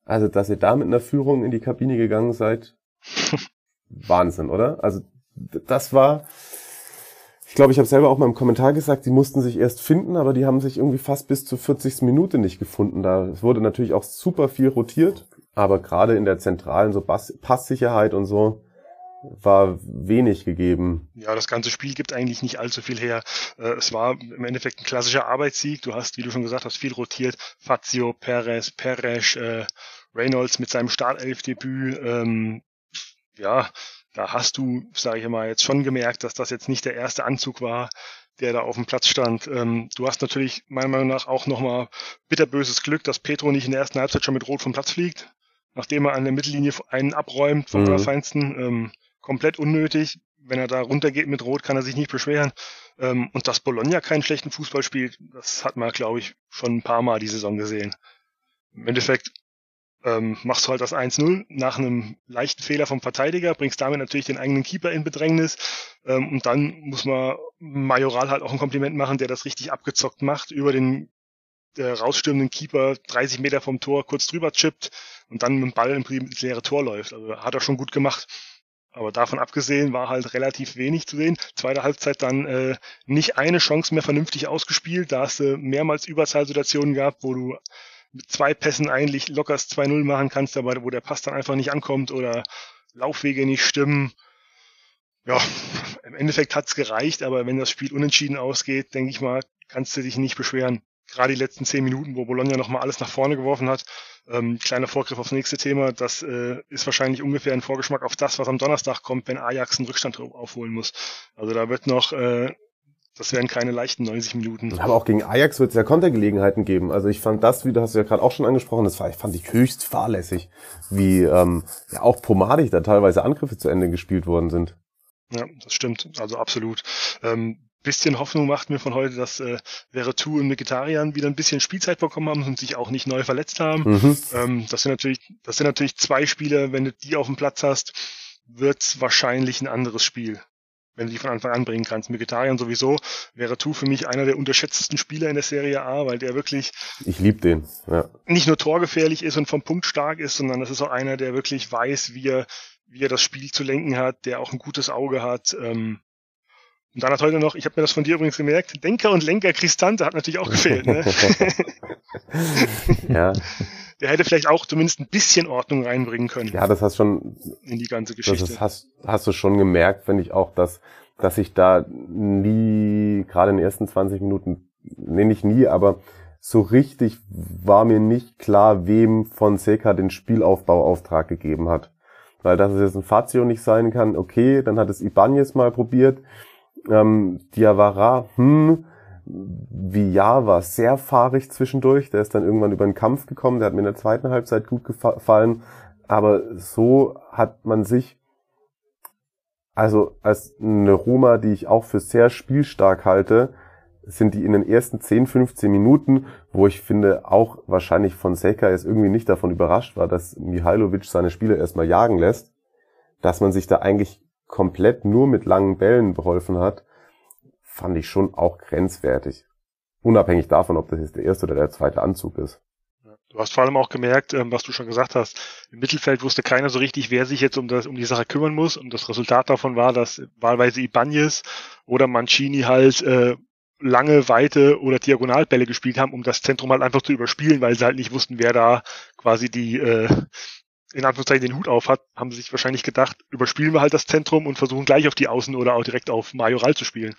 also dass ihr da mit einer Führung in die Kabine gegangen seid, (laughs) Wahnsinn, oder? Also das war, ich glaube, ich habe selber auch mal im Kommentar gesagt, die mussten sich erst finden, aber die haben sich irgendwie fast bis zur 40. Minute nicht gefunden. Da wurde natürlich auch super viel rotiert, aber gerade in der zentralen so Passsicherheit und so war wenig gegeben. Ja, das ganze Spiel gibt eigentlich nicht allzu viel her. Es war im Endeffekt ein klassischer Arbeitssieg. Du hast, wie du schon gesagt hast, viel rotiert. Fazio, Perez, Perez, äh, Reynolds mit seinem Startelfdebüt. Ähm, ja, da hast du, sage ich mal, jetzt schon gemerkt, dass das jetzt nicht der erste Anzug war, der da auf dem Platz stand. Ähm, du hast natürlich meiner Meinung nach auch nochmal bitterböses Glück, dass Petro nicht in der ersten Halbzeit schon mit Rot vom Platz fliegt, nachdem er an der Mittellinie einen abräumt vom mhm. Allerfeinsten. Ähm, komplett unnötig. Wenn er da runtergeht mit Rot, kann er sich nicht beschweren. Ähm, und dass Bologna keinen schlechten Fußball spielt, das hat man, glaube ich, schon ein paar Mal die Saison gesehen. Im Endeffekt ähm, machst du halt das 1-0 nach einem leichten Fehler vom Verteidiger, bringst damit natürlich den eigenen Keeper in Bedrängnis ähm, und dann muss man Majoral halt auch ein Kompliment machen, der das richtig abgezockt macht, über den der rausstürmenden Keeper 30 Meter vom Tor kurz drüber chippt und dann mit dem Ball ins leere Tor läuft. Also hat er schon gut gemacht. Aber davon abgesehen war halt relativ wenig zu sehen. Zweite Halbzeit dann äh, nicht eine Chance mehr vernünftig ausgespielt. Da hast du mehrmals Überzahlsituationen gehabt, wo du mit zwei Pässen eigentlich lockers 2-0 machen kannst, aber wo der Pass dann einfach nicht ankommt oder Laufwege nicht stimmen. Ja, im Endeffekt hat's gereicht, aber wenn das Spiel unentschieden ausgeht, denke ich mal, kannst du dich nicht beschweren. gerade die letzten zehn Minuten, wo Bologna nochmal alles nach vorne geworfen hat. Ähm, kleiner Vorgriff aufs nächste Thema. Das äh, ist wahrscheinlich ungefähr ein Vorgeschmack auf das, was am Donnerstag kommt, wenn Ajax einen Rückstand aufholen muss. Also da wird noch, äh, das werden keine leichten 90 Minuten. Aber auch gegen Ajax wird es ja Kontergelegenheiten geben. Also ich fand das, wie du hast ja gerade auch schon angesprochen, das war, ich fand ich höchst fahrlässig, wie ähm, ja auch pomadig da teilweise Angriffe zu Ende gespielt worden sind. Ja, das stimmt. Also absolut. Ähm, bisschen Hoffnung macht mir von heute, dass äh, Veretout und Vegetarian wieder ein bisschen Spielzeit bekommen haben und sich auch nicht neu verletzt haben. Mhm. Ähm, das sind natürlich, das sind natürlich zwei Spieler, wenn du die auf dem Platz hast, wird's wahrscheinlich ein anderes Spiel. Wenn du die von Anfang an bringen kannst. Vegetarian sowieso wäre Tu für mich einer der unterschätztesten Spieler in der Serie A, weil der wirklich ich lieb den, ja. nicht nur torgefährlich ist und vom Punkt stark ist, sondern das ist auch einer, der wirklich weiß, wie er, wie er das Spiel zu lenken hat, der auch ein gutes Auge hat. Ähm, und dann hat heute noch, ich habe mir das von dir übrigens gemerkt, Denker und Lenker Cristante hat natürlich auch gefehlt. Ne? (laughs) ja. Der hätte vielleicht auch zumindest ein bisschen Ordnung reinbringen können. Ja, das hast schon in die ganze Geschichte. Das hast, hast du schon gemerkt, finde ich auch, dass dass ich da nie, gerade in den ersten 20 Minuten, nee, nicht nie, aber so richtig war mir nicht klar, wem Fonseca den Spielaufbauauftrag gegeben hat. Weil dass es jetzt ein Fazio nicht sein kann, okay, dann hat es Ibanez mal probiert, ähm, Diawara, hm, Villar war sehr fahrig zwischendurch. Der ist dann irgendwann über den Kampf gekommen. Der hat mir in der zweiten Halbzeit gut gefallen. Aber so hat man sich, also als eine Roma, die ich auch für sehr spielstark halte, sind die in den ersten 10, 15 Minuten, wo ich finde, auch wahrscheinlich von Seca jetzt irgendwie nicht davon überrascht war, dass Mihailovic seine Spieler erstmal jagen lässt, dass man sich da eigentlich komplett nur mit langen Bällen beholfen hat, fand ich schon auch grenzwertig. Unabhängig davon, ob das jetzt der erste oder der zweite Anzug ist. Du hast vor allem auch gemerkt, ähm, was du schon gesagt hast, im Mittelfeld wusste keiner so richtig, wer sich jetzt um, das, um die Sache kümmern muss. Und das Resultat davon war, dass wahlweise Ibanez oder Mancini halt äh, lange, weite oder Diagonalbälle gespielt haben, um das Zentrum halt einfach zu überspielen, weil sie halt nicht wussten, wer da quasi die, äh, in Anführungszeichen den Hut auf hat, haben sie sich wahrscheinlich gedacht, überspielen wir halt das Zentrum und versuchen gleich auf die Außen oder auch direkt auf Majoral zu spielen.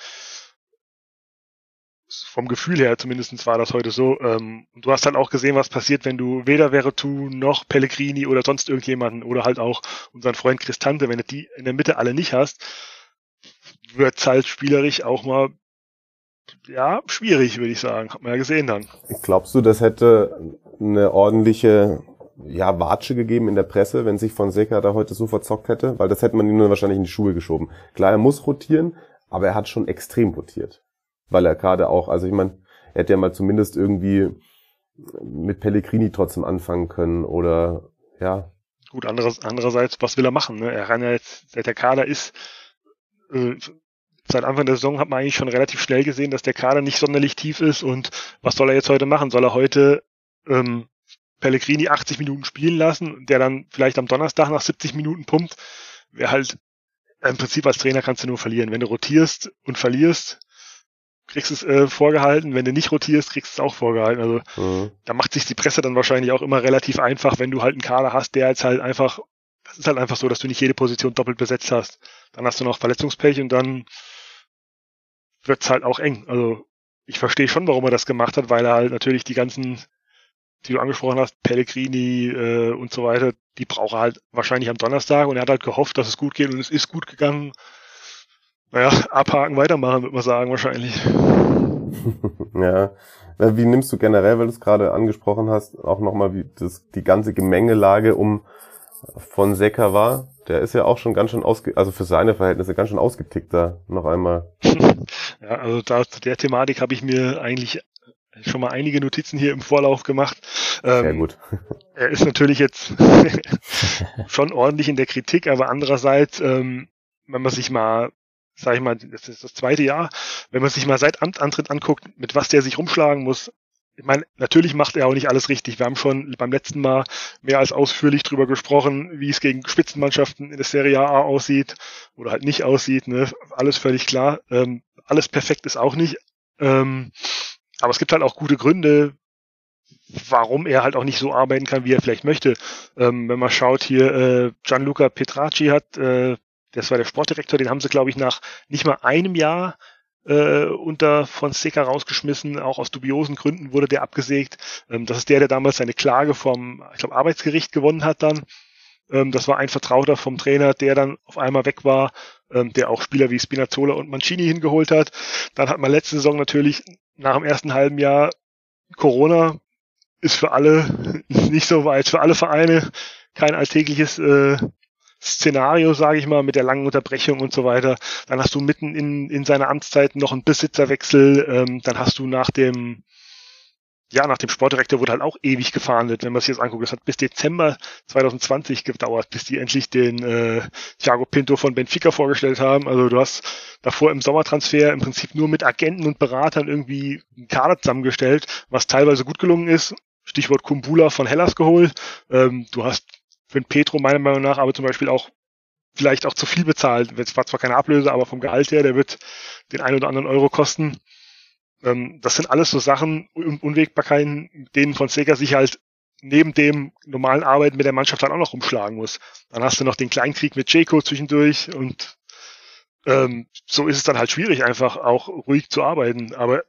Vom Gefühl her zumindestens war das heute so. Ähm, du hast halt auch gesehen, was passiert, wenn du weder Veretout noch Pellegrini oder sonst irgendjemanden oder halt auch unseren Freund Cristante, wenn du die in der Mitte alle nicht hast, wird halt spielerisch auch mal ja, schwierig, würde ich sagen. Hat man ja gesehen dann. Glaubst du, das hätte eine ordentliche ja, Watsche gegeben in der Presse, wenn sich Fonseca da heute so verzockt hätte, weil das hätte man ihm nur wahrscheinlich in die Schuhe geschoben. Klar, er muss rotieren, aber er hat schon extrem rotiert. Weil er gerade auch, also ich meine, er hätte ja mal zumindest irgendwie mit Pellegrini trotzdem anfangen können oder ja. Gut, anderes, andererseits, was will er machen? Ne? Er kann ja jetzt, seit der Kader ist, äh, seit Anfang der Saison hat man eigentlich schon relativ schnell gesehen, dass der Kader nicht sonderlich tief ist und was soll er jetzt heute machen? Soll er heute ähm, Pellegrini 80 Minuten spielen lassen, der dann vielleicht am Donnerstag nach 70 Minuten pumpt, wäre halt im Prinzip als Trainer kannst du nur verlieren. Wenn du rotierst und verlierst, kriegst du es äh, vorgehalten. Wenn du nicht rotierst, kriegst du es auch vorgehalten. Also mhm. da macht sich die Presse dann wahrscheinlich auch immer relativ einfach, wenn du halt einen Kader hast, der jetzt halt einfach, das ist halt einfach so, dass du nicht jede Position doppelt besetzt hast. Dann hast du noch Verletzungspech und dann wird's halt auch eng. Also ich verstehe schon, warum er das gemacht hat, weil er halt natürlich die ganzen die du angesprochen hast, Pellegrini äh, und so weiter, die braucht er halt wahrscheinlich am Donnerstag und er hat halt gehofft, dass es gut geht und es ist gut gegangen. Naja, abhaken, weitermachen, würde man sagen, wahrscheinlich. (laughs) ja. Wie nimmst du generell, weil du es gerade angesprochen hast, auch nochmal, die ganze Gemengelage um von Secker war? Der ist ja auch schon ganz schön ausge, also für seine Verhältnisse ganz schön ausgetickt da, noch einmal. (laughs) ja, also da, zu der Thematik habe ich mir eigentlich schon mal einige Notizen hier im Vorlauf gemacht. Ähm, Sehr gut. (laughs) er ist natürlich jetzt (laughs) schon ordentlich in der Kritik, aber andererseits, ähm, wenn man sich mal, sag ich mal, das ist das zweite Jahr, wenn man sich mal seit Amtantritt anguckt, mit was der sich rumschlagen muss, ich meine, natürlich macht er auch nicht alles richtig. Wir haben schon beim letzten Mal mehr als ausführlich drüber gesprochen, wie es gegen Spitzenmannschaften in der Serie A aussieht oder halt nicht aussieht. Ne? Alles völlig klar. Ähm, alles perfekt ist auch nicht. Ähm, aber es gibt halt auch gute Gründe, warum er halt auch nicht so arbeiten kann, wie er vielleicht möchte. Ähm, wenn man schaut hier, äh, Gianluca Petracci hat, äh, das war der Sportdirektor, den haben sie, glaube ich, nach nicht mal einem Jahr äh, unter Fonseca rausgeschmissen, auch aus dubiosen Gründen wurde der abgesägt. Ähm, das ist der, der damals seine Klage vom, ich glaube, Arbeitsgericht gewonnen hat dann. Ähm, das war ein Vertrauter vom Trainer, der dann auf einmal weg war, ähm, der auch Spieler wie Spinazzola und Mancini hingeholt hat. Dann hat man letzte Saison natürlich nach dem ersten halben Jahr Corona ist für alle (laughs) nicht so weit, für alle Vereine kein alltägliches äh, Szenario, sage ich mal, mit der langen Unterbrechung und so weiter. Dann hast du mitten in, in seiner Amtszeit noch einen Besitzerwechsel. Ähm, dann hast du nach dem ja, nach dem Sportdirektor wurde halt auch ewig gefahndet, wenn man sich das anguckt. Das hat bis Dezember 2020 gedauert, bis die endlich den äh, Thiago Pinto von Benfica vorgestellt haben. Also du hast davor im Sommertransfer im Prinzip nur mit Agenten und Beratern irgendwie einen Kader zusammengestellt, was teilweise gut gelungen ist. Stichwort Kumbula von Hellas geholt. Ähm, du hast für den Petro meiner Meinung nach aber zum Beispiel auch vielleicht auch zu viel bezahlt. Es war zwar keine Ablöse, aber vom Gehalt her, der wird den ein oder anderen Euro kosten. Ähm, das sind alles so Sachen und Unwägbarkeiten, denen Fonseca sich halt neben dem normalen Arbeiten mit der Mannschaft dann auch noch rumschlagen muss. Dann hast du noch den Kleinkrieg mit Jaco zwischendurch und ähm, so ist es dann halt schwierig, einfach auch ruhig zu arbeiten. Aber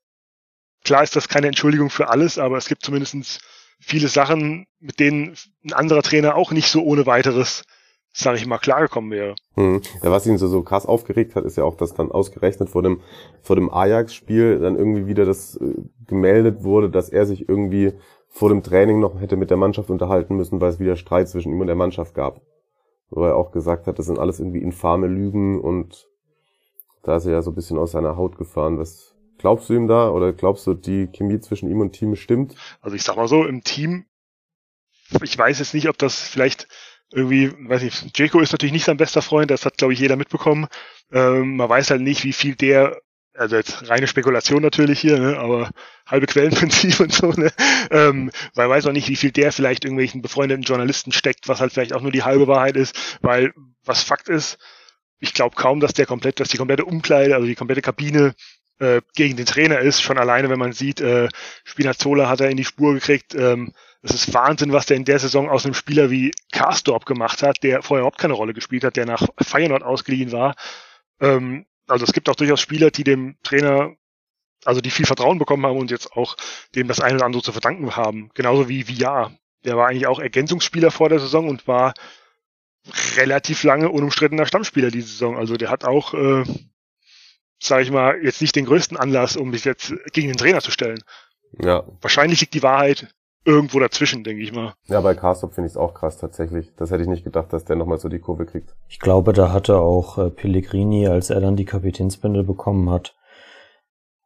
klar ist das keine Entschuldigung für alles, aber es gibt zumindest viele Sachen, mit denen ein anderer Trainer auch nicht so ohne weiteres sage ich mal, klargekommen wäre. Hm. Ja, was ihn so, so krass aufgeregt hat, ist ja auch, dass dann ausgerechnet vor dem, vor dem Ajax-Spiel dann irgendwie wieder das äh, gemeldet wurde, dass er sich irgendwie vor dem Training noch hätte mit der Mannschaft unterhalten müssen, weil es wieder Streit zwischen ihm und der Mannschaft gab. Wo er auch gesagt hat, das sind alles irgendwie infame Lügen und da ist er ja so ein bisschen aus seiner Haut gefahren. Was glaubst du ihm da oder glaubst du, die Chemie zwischen ihm und Team stimmt? Also ich sag mal so, im Team, ich weiß jetzt nicht, ob das vielleicht irgendwie, weiß ich, Jaco ist natürlich nicht sein bester Freund, das hat, glaube ich, jeder mitbekommen. Ähm, man weiß halt nicht, wie viel der, also jetzt reine Spekulation natürlich hier, ne, aber halbe Quellenprinzip (laughs) und so, ne, ähm, man weiß auch nicht, wie viel der vielleicht irgendwelchen befreundeten Journalisten steckt, was halt vielleicht auch nur die halbe Wahrheit ist, weil was Fakt ist, ich glaube kaum, dass der komplett, dass die komplette Umkleide, also die komplette Kabine äh, gegen den Trainer ist, schon alleine, wenn man sieht, äh, Spinazzola hat er in die Spur gekriegt, ähm, es ist Wahnsinn, was der in der Saison aus einem Spieler wie Karsdorp gemacht hat, der vorher überhaupt keine Rolle gespielt hat, der nach Feyenoord ausgeliehen war. Ähm, also es gibt auch durchaus Spieler, die dem Trainer, also die viel Vertrauen bekommen haben und jetzt auch dem das eine oder andere zu verdanken haben. Genauso wie Villar. Der war eigentlich auch Ergänzungsspieler vor der Saison und war relativ lange unumstrittener Stammspieler diese Saison. Also der hat auch, äh, sage ich mal, jetzt nicht den größten Anlass, um sich jetzt gegen den Trainer zu stellen. Ja. Wahrscheinlich liegt die Wahrheit irgendwo dazwischen, denke ich mal. Ja, bei Carstop finde ich es auch krass tatsächlich. Das hätte ich nicht gedacht, dass der nochmal so die Kurve kriegt. Ich glaube, da hatte auch äh, Pellegrini, als er dann die Kapitänsbinde bekommen hat,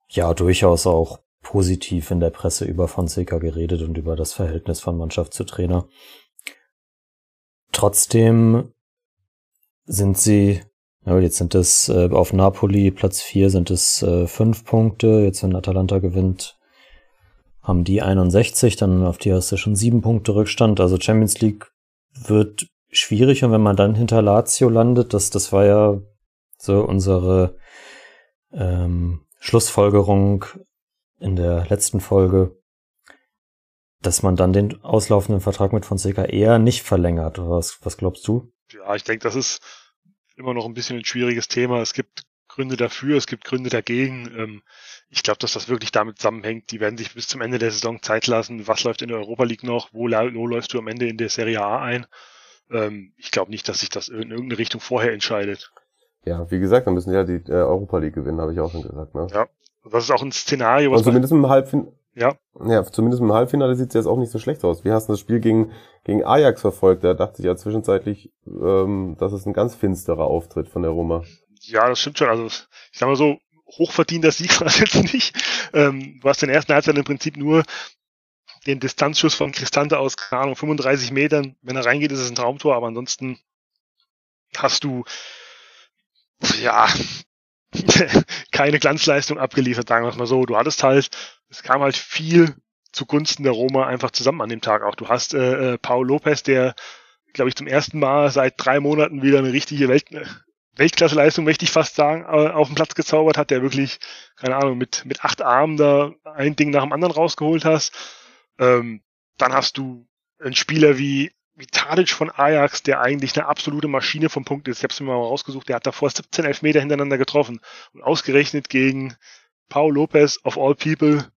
ja durchaus auch positiv in der Presse über Fonseca geredet und über das Verhältnis von Mannschaft zu Trainer. Trotzdem sind sie, ja, jetzt sind es äh, auf Napoli Platz vier sind es äh, fünf Punkte. Jetzt wenn Atalanta gewinnt, haben die 61, dann auf die hast du schon sieben Punkte Rückstand. Also Champions League wird schwierig und wenn man dann hinter Lazio landet, das, das war ja so unsere ähm, Schlussfolgerung in der letzten Folge, dass man dann den auslaufenden Vertrag mit Fonseca eher nicht verlängert. Was, was glaubst du? Ja, ich denke, das ist immer noch ein bisschen ein schwieriges Thema. Es gibt Gründe dafür, es gibt Gründe dagegen. Ähm, ich glaube, dass das wirklich damit zusammenhängt. Die werden sich bis zum Ende der Saison Zeit lassen. Was läuft in der Europa League noch? Wo, wo läufst du am Ende in der Serie A ein? Ähm, ich glaube nicht, dass sich das in irgendeine Richtung vorher entscheidet. Ja, wie gesagt, dann müssen sie ja die äh, Europa League gewinnen, habe ich auch schon gesagt. Ne? Ja, das ist auch ein Szenario. Was Und zumindest im Halbfinale. Ja. Ja, zumindest im Halbfinale sieht es jetzt auch nicht so schlecht aus. Wie hast du das Spiel gegen, gegen Ajax verfolgt? Da dachte ich ja zwischenzeitlich, ähm, dass es ein ganz finsterer Auftritt von der Roma. Ja, das stimmt schon. Also ich sag mal so, hochverdienter Sieg (laughs) war es jetzt nicht. Ähm, du hast den ersten Halbzeit im Prinzip nur den Distanzschuss von Cristante aus, keine Ahnung, 35 Metern. Wenn er reingeht, ist es ein Traumtor, aber ansonsten hast du, ja, (laughs) keine Glanzleistung abgeliefert, sagen wir es mal so. Du hattest halt, es kam halt viel zugunsten der Roma einfach zusammen an dem Tag auch. Du hast äh, äh Paul Lopez, der, glaube ich, zum ersten Mal seit drei Monaten wieder eine richtige Welt, Weltklasseleistung, möchte ich fast sagen, äh, auf den Platz gezaubert hat, der wirklich, keine Ahnung, mit, mit acht Armen da ein Ding nach dem anderen rausgeholt hast. Ähm, dann hast du einen Spieler wie Vitalic von Ajax, der eigentlich eine absolute Maschine vom Punkt ist. Ich habe es mir mal rausgesucht, der hat davor 17 Elfmeter hintereinander getroffen. Und ausgerechnet gegen Paul Lopez of all people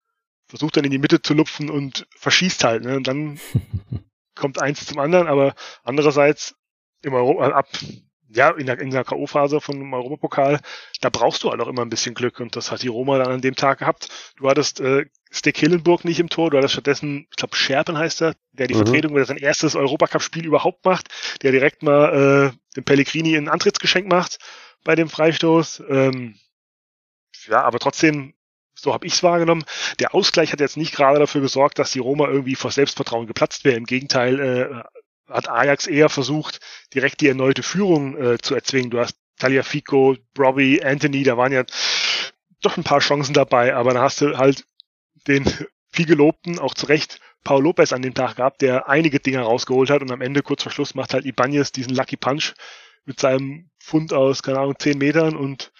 versucht dann in die Mitte zu lupfen und verschießt halt. Ne? Und dann (laughs) kommt eins zum anderen, aber andererseits im Europa, ab ja, in der, in der K.O.-Phase von dem Europapokal, da brauchst du halt auch immer ein bisschen Glück und das hat die Roma dann an dem Tag gehabt. Du hattest äh, Stick Hillenburg nicht im Tor, du hattest stattdessen, ich glaube Scherpen heißt er, der die mhm. Vertretung, der sein erstes Europacup-Spiel überhaupt macht, der direkt mal äh, dem Pellegrini ein Antrittsgeschenk macht bei dem Freistoß. Ähm, ja, aber trotzdem, so habe ich es wahrgenommen. Der Ausgleich hat jetzt nicht gerade dafür gesorgt, dass die Roma irgendwie vor Selbstvertrauen geplatzt wäre. Im Gegenteil, äh, hat Ajax eher versucht, direkt die erneute Führung äh, zu erzwingen. Du hast Taliafico, Robbie, Anthony, da waren ja doch ein paar Chancen dabei, aber dann hast du halt den (laughs) viel gelobten, auch zu Recht, Paul Lopez an dem Tag gehabt, der einige Dinger rausgeholt hat und am Ende kurz vor Schluss macht halt Ibanez diesen Lucky Punch mit seinem Fund aus, keine Ahnung, 10 Metern und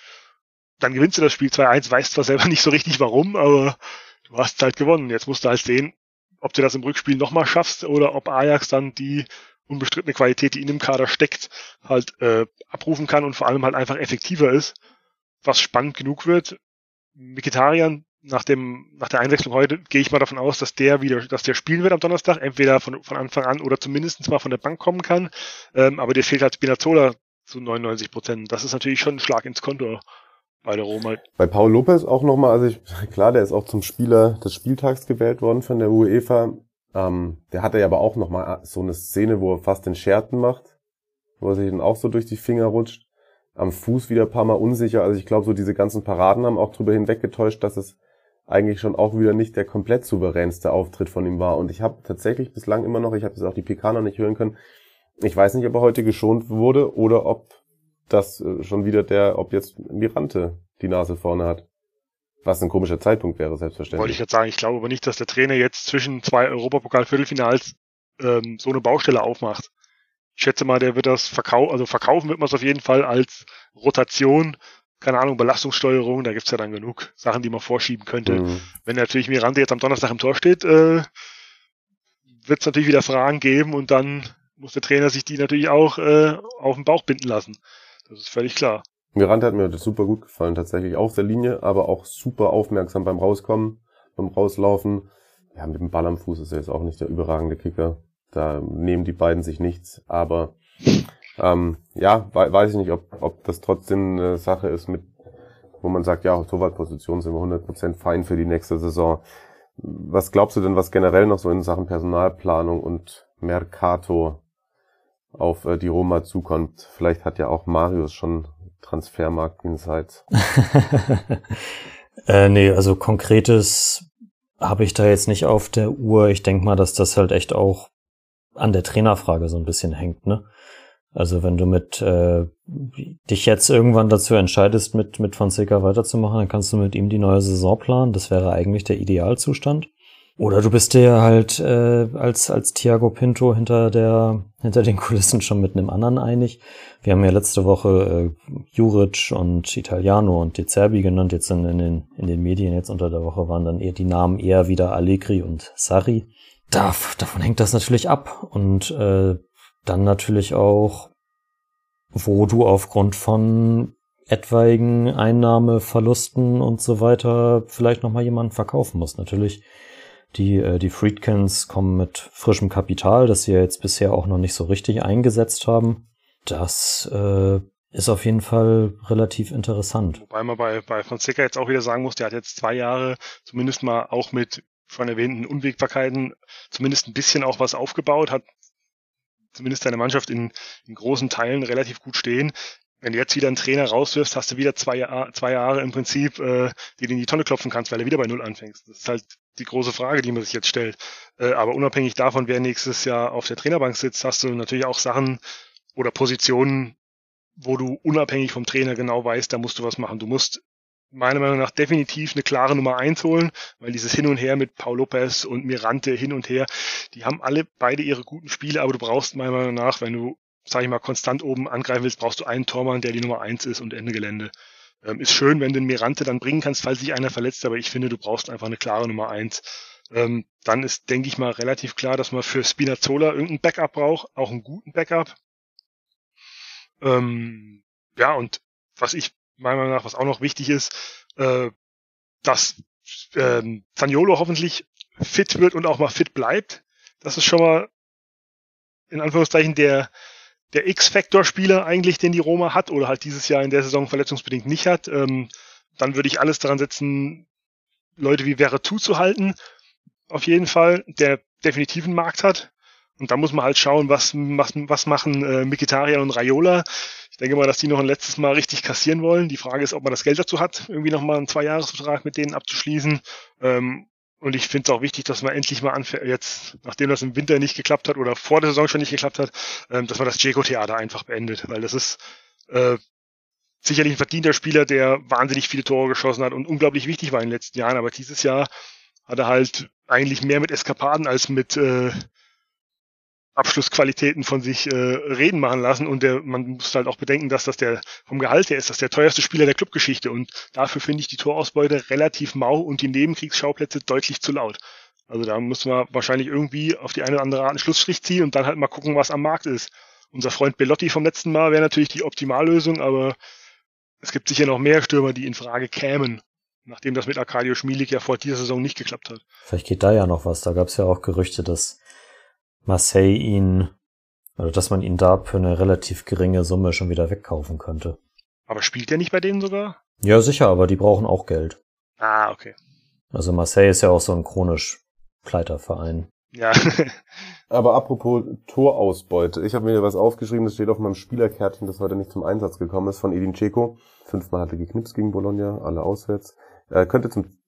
dann gewinnst du das Spiel 2-1, weißt zwar selber (laughs) nicht so richtig warum, aber du hast halt gewonnen. Jetzt musst du halt sehen, ob du das im Rückspiel nochmal schaffst oder ob Ajax dann die unbestrittene Qualität, die in dem Kader steckt, halt äh, abrufen kann und vor allem halt einfach effektiver ist, was spannend genug wird. Mikitarian nach dem nach der Einwechslung heute gehe ich mal davon aus, dass der wieder, dass der spielen wird am Donnerstag, entweder von, von Anfang an oder zumindest mal von der Bank kommen kann. Ähm, aber dir fehlt halt Spinazzola zu 99 Prozent. Das ist natürlich schon ein Schlag ins Konto bei der Roma. Bei Paul Lopez auch nochmal, also ich, (laughs) klar, der ist auch zum Spieler des Spieltags gewählt worden von der UEFA. Ähm, der hatte ja aber auch nochmal so eine Szene, wo er fast den Scherten macht, wo er sich dann auch so durch die Finger rutscht. Am Fuß wieder ein paar Mal unsicher. Also ich glaube, so diese ganzen Paraden haben auch drüber hinweggetäuscht, dass es eigentlich schon auch wieder nicht der komplett souveränste Auftritt von ihm war. Und ich habe tatsächlich bislang immer noch, ich habe das auch die noch nicht hören können, ich weiß nicht, ob er heute geschont wurde oder ob dass äh, schon wieder der, ob jetzt Mirante die Nase vorne hat. Was ein komischer Zeitpunkt wäre, selbstverständlich. Wollte ich jetzt sagen, ich glaube aber nicht, dass der Trainer jetzt zwischen zwei Europapokal-Viertelfinals ähm, so eine Baustelle aufmacht. Ich schätze mal, der wird das verkaufen, also verkaufen wird man es auf jeden Fall als Rotation, keine Ahnung, Belastungssteuerung, da gibt's ja dann genug Sachen, die man vorschieben könnte. Mhm. Wenn natürlich Mirante jetzt am Donnerstag im Tor steht, äh, wird es natürlich wieder Fragen geben und dann muss der Trainer sich die natürlich auch äh, auf den Bauch binden lassen. Das ist völlig klar. Miranda hat mir das super gut gefallen, tatsächlich auf der Linie, aber auch super aufmerksam beim Rauskommen, beim Rauslaufen. Ja, mit dem Ball am Fuß ist er jetzt auch nicht der überragende Kicker. Da nehmen die beiden sich nichts, aber ähm, ja, weiß ich nicht, ob, ob das trotzdem eine Sache ist, mit, wo man sagt, ja, auf Torwartposition sind wir 100% fein für die nächste Saison. Was glaubst du denn, was generell noch so in Sachen Personalplanung und Mercato auf äh, die Roma zukommt. Vielleicht hat ja auch Marius schon Transfermarkt-Insights. (laughs) äh, nee, also konkretes habe ich da jetzt nicht auf der Uhr. Ich denke mal, dass das halt echt auch an der Trainerfrage so ein bisschen hängt, ne? Also wenn du mit äh, dich jetzt irgendwann dazu entscheidest, mit mit Fonseca weiterzumachen, dann kannst du mit ihm die neue Saison planen. Das wäre eigentlich der Idealzustand. Oder du bist dir halt äh, als als Thiago Pinto hinter der hinter den Kulissen schon mit einem anderen einig. Wir haben ja letzte Woche äh, Juric und Italiano und De Zerbi genannt. Jetzt in, in den in den Medien jetzt unter der Woche waren dann eher die Namen eher wieder Allegri und Sarri. Da, davon hängt das natürlich ab und äh, dann natürlich auch, wo du aufgrund von etwaigen Einnahmeverlusten und so weiter vielleicht noch mal jemanden verkaufen musst. Natürlich die, äh, die Friedkins kommen mit frischem Kapital, das sie ja jetzt bisher auch noch nicht so richtig eingesetzt haben. Das äh, ist auf jeden Fall relativ interessant. Wobei man bei, bei Fonseca jetzt auch wieder sagen muss, der hat jetzt zwei Jahre zumindest mal auch mit schon erwähnten Unwägbarkeiten zumindest ein bisschen auch was aufgebaut, hat zumindest seine Mannschaft in, in großen Teilen relativ gut stehen wenn du jetzt wieder einen Trainer rauswirfst, hast du wieder zwei, Jahr, zwei Jahre im Prinzip, äh, die du in die Tonne klopfen kannst, weil du wieder bei Null anfängst. Das ist halt die große Frage, die man sich jetzt stellt. Äh, aber unabhängig davon, wer nächstes Jahr auf der Trainerbank sitzt, hast du natürlich auch Sachen oder Positionen, wo du unabhängig vom Trainer genau weißt, da musst du was machen. Du musst meiner Meinung nach definitiv eine klare Nummer eins holen, weil dieses Hin und Her mit Paul Lopez und Mirante hin und her, die haben alle beide ihre guten Spiele, aber du brauchst meiner Meinung nach, wenn du sag ich mal, konstant oben angreifen willst, brauchst du einen Tormann, der die Nummer eins ist und Ende Gelände. Ähm, ist schön, wenn du den Mirante dann bringen kannst, falls sich einer verletzt, aber ich finde, du brauchst einfach eine klare Nummer eins. ähm, dann ist, denke ich mal, relativ klar, dass man für Spinazzola irgendein Backup braucht, auch einen guten Backup. Ähm, ja, und was ich meiner Meinung nach, was auch noch wichtig ist, äh, dass ähm, Zaniolo hoffentlich fit wird und auch mal fit bleibt. Das ist schon mal in Anführungszeichen der der X-Factor-Spieler eigentlich, den die Roma hat oder halt dieses Jahr in der Saison verletzungsbedingt nicht hat. Ähm, dann würde ich alles daran setzen, Leute wie Veretout zu halten. Auf jeden Fall, der definitiv einen Markt hat. Und da muss man halt schauen, was, was, was machen äh, Mikitarian und Raiola. Ich denke mal, dass die noch ein letztes Mal richtig kassieren wollen. Die Frage ist, ob man das Geld dazu hat, irgendwie nochmal einen Zweijahresvertrag mit denen abzuschließen. Ähm, und ich finde es auch wichtig, dass man endlich mal anfängt, jetzt, nachdem das im Winter nicht geklappt hat oder vor der Saison schon nicht geklappt hat, ähm, dass man das Jeko-Theater einfach beendet. Weil das ist äh, sicherlich ein verdienter Spieler, der wahnsinnig viele Tore geschossen hat und unglaublich wichtig war in den letzten Jahren. Aber dieses Jahr hat er halt eigentlich mehr mit Eskapaden als mit äh, Abschlussqualitäten von sich äh, reden machen lassen und der, man muss halt auch bedenken, dass das der vom Gehalt her ist, das der teuerste Spieler der Clubgeschichte und dafür finde ich die Torausbeute relativ mau und die Nebenkriegsschauplätze deutlich zu laut. Also da muss man wahrscheinlich irgendwie auf die eine oder andere Art einen Schlussstrich ziehen und dann halt mal gucken, was am Markt ist. Unser Freund Bellotti vom letzten Mal wäre natürlich die Optimallösung, aber es gibt sicher noch mehr Stürmer, die in Frage kämen, nachdem das mit Arcadio Schmielig ja vor dieser Saison nicht geklappt hat. Vielleicht geht da ja noch was. Da gab es ja auch Gerüchte, dass Marseille ihn, oder dass man ihn da für eine relativ geringe Summe schon wieder wegkaufen könnte. Aber spielt er nicht bei denen sogar? Ja, sicher, aber die brauchen auch Geld. Ah, okay. Also Marseille ist ja auch so ein chronisch Pleiterverein. Ja. (laughs) Aber apropos Torausbeute, ich habe mir was aufgeschrieben, das steht auf meinem Spielerkärtchen, das heute nicht zum Einsatz gekommen ist, von Edin Dzeko. Fünfmal hatte geknipst gegen Bologna, alle auswärts. Er könnte zum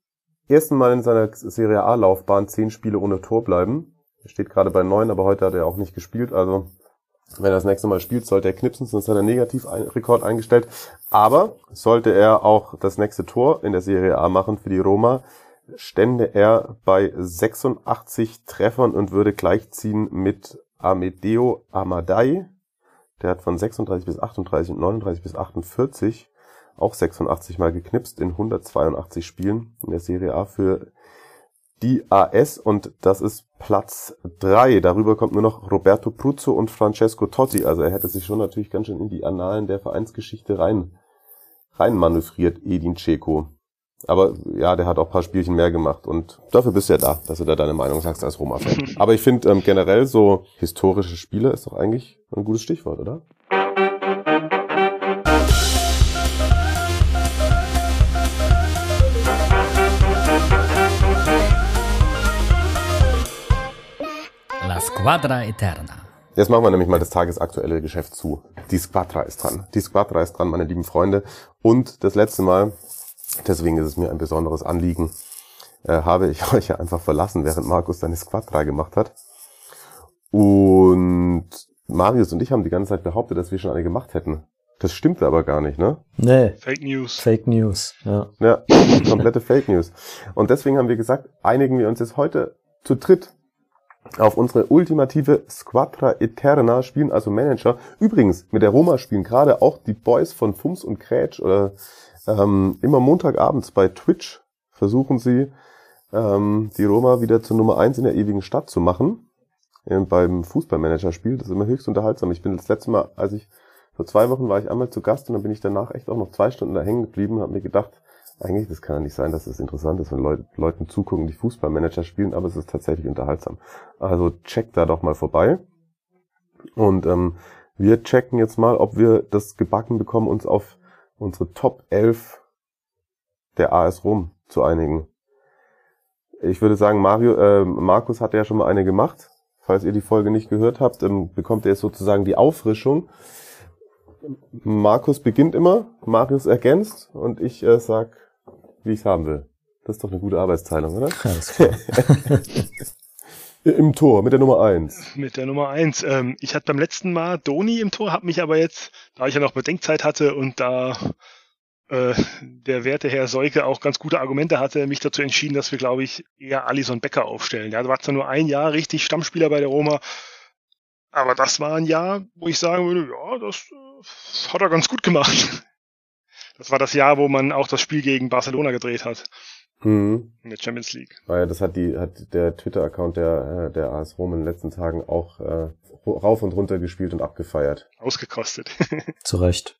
ersten Mal in seiner Serie A-Laufbahn zehn Spiele ohne Tor bleiben. Er steht gerade bei neun, aber heute hat er auch nicht gespielt. Also wenn er das nächste Mal spielt, sollte er knipsen, sonst hat er Negativrekord eingestellt. Aber sollte er auch das nächste Tor in der Serie A machen für die Roma, stände er bei 86 Treffern und würde gleichziehen mit Amedeo Amadei. Der hat von 36 bis 38 und 39 bis 48 auch 86 Mal geknipst in 182 Spielen in der Serie A für die AS und das ist Platz 3. Darüber kommt nur noch Roberto Pruzzo und Francesco Totti. Also er hätte sich schon natürlich ganz schön in die Annalen der Vereinsgeschichte rein, rein manövriert, Edin Dzeko. Aber ja, der hat auch paar Spielchen mehr gemacht und dafür bist du ja da, dass du da deine Meinung sagst als Roma-Fan. (laughs) Aber ich finde ähm, generell so historische Spiele ist doch eigentlich ein gutes Stichwort, oder? Squadra Eterna. Jetzt machen wir nämlich mal das tagesaktuelle Geschäft zu. Die Squadra ist dran. Die Squadra ist dran, meine lieben Freunde. Und das letzte Mal, deswegen ist es mir ein besonderes Anliegen, äh, habe ich (laughs) euch ja einfach verlassen, während Markus seine Squadra gemacht hat. Und Marius und ich haben die ganze Zeit behauptet, dass wir schon eine gemacht hätten. Das stimmt aber gar nicht, ne? Nee. Fake News. Fake News, ja. Ja, (laughs) komplette Fake News. Und deswegen haben wir gesagt, einigen wir uns jetzt heute zu dritt auf unsere ultimative Squadra Eterna, spielen also Manager. Übrigens, mit der Roma spielen gerade auch die Boys von Fums und Krätsch oder ähm, immer Montagabends bei Twitch versuchen sie, ähm, die Roma wieder zur Nummer eins in der ewigen Stadt zu machen. Ähm, beim Fußballmanager-Spiel. Das ist immer höchst unterhaltsam. Ich bin das letzte Mal, als ich vor zwei Wochen war ich einmal zu Gast und dann bin ich danach echt auch noch zwei Stunden da hängen geblieben und habe mir gedacht, eigentlich, das kann ja nicht sein, dass es interessant ist, wenn Leute, Leuten zugucken, die Fußballmanager spielen, aber es ist tatsächlich unterhaltsam. Also checkt da doch mal vorbei. Und ähm, wir checken jetzt mal, ob wir das gebacken bekommen, uns auf unsere Top 11 der AS Rom zu einigen. Ich würde sagen, Mario, äh, Markus hat ja schon mal eine gemacht. Falls ihr die Folge nicht gehört habt, ähm, bekommt ihr jetzt sozusagen die Auffrischung. Markus beginnt immer, Marius ergänzt und ich äh, sag, wie ich es haben will. Das ist doch eine gute Arbeitsteilung, oder? Alles klar. (laughs) Im Tor mit der Nummer eins. Mit der Nummer eins. Ähm, ich hatte beim letzten Mal Doni im Tor, habe mich aber jetzt, da ich ja noch Bedenkzeit hatte und da äh, der werte Herr Seuke auch ganz gute Argumente hatte, mich dazu entschieden, dass wir, glaube ich, eher Alison Becker aufstellen. Der war zwar nur ein Jahr richtig Stammspieler bei der Roma, aber das war ein Jahr, wo ich sagen würde, ja, das äh, hat er ganz gut gemacht. Das war das Jahr, wo man auch das Spiel gegen Barcelona gedreht hat. Mhm. in der Champions League. Weil das hat die hat der Twitter-Account der äh, der AS Rom in den letzten Tagen auch äh, rauf und runter gespielt und abgefeiert. Ausgekostet. (laughs) Zu Recht.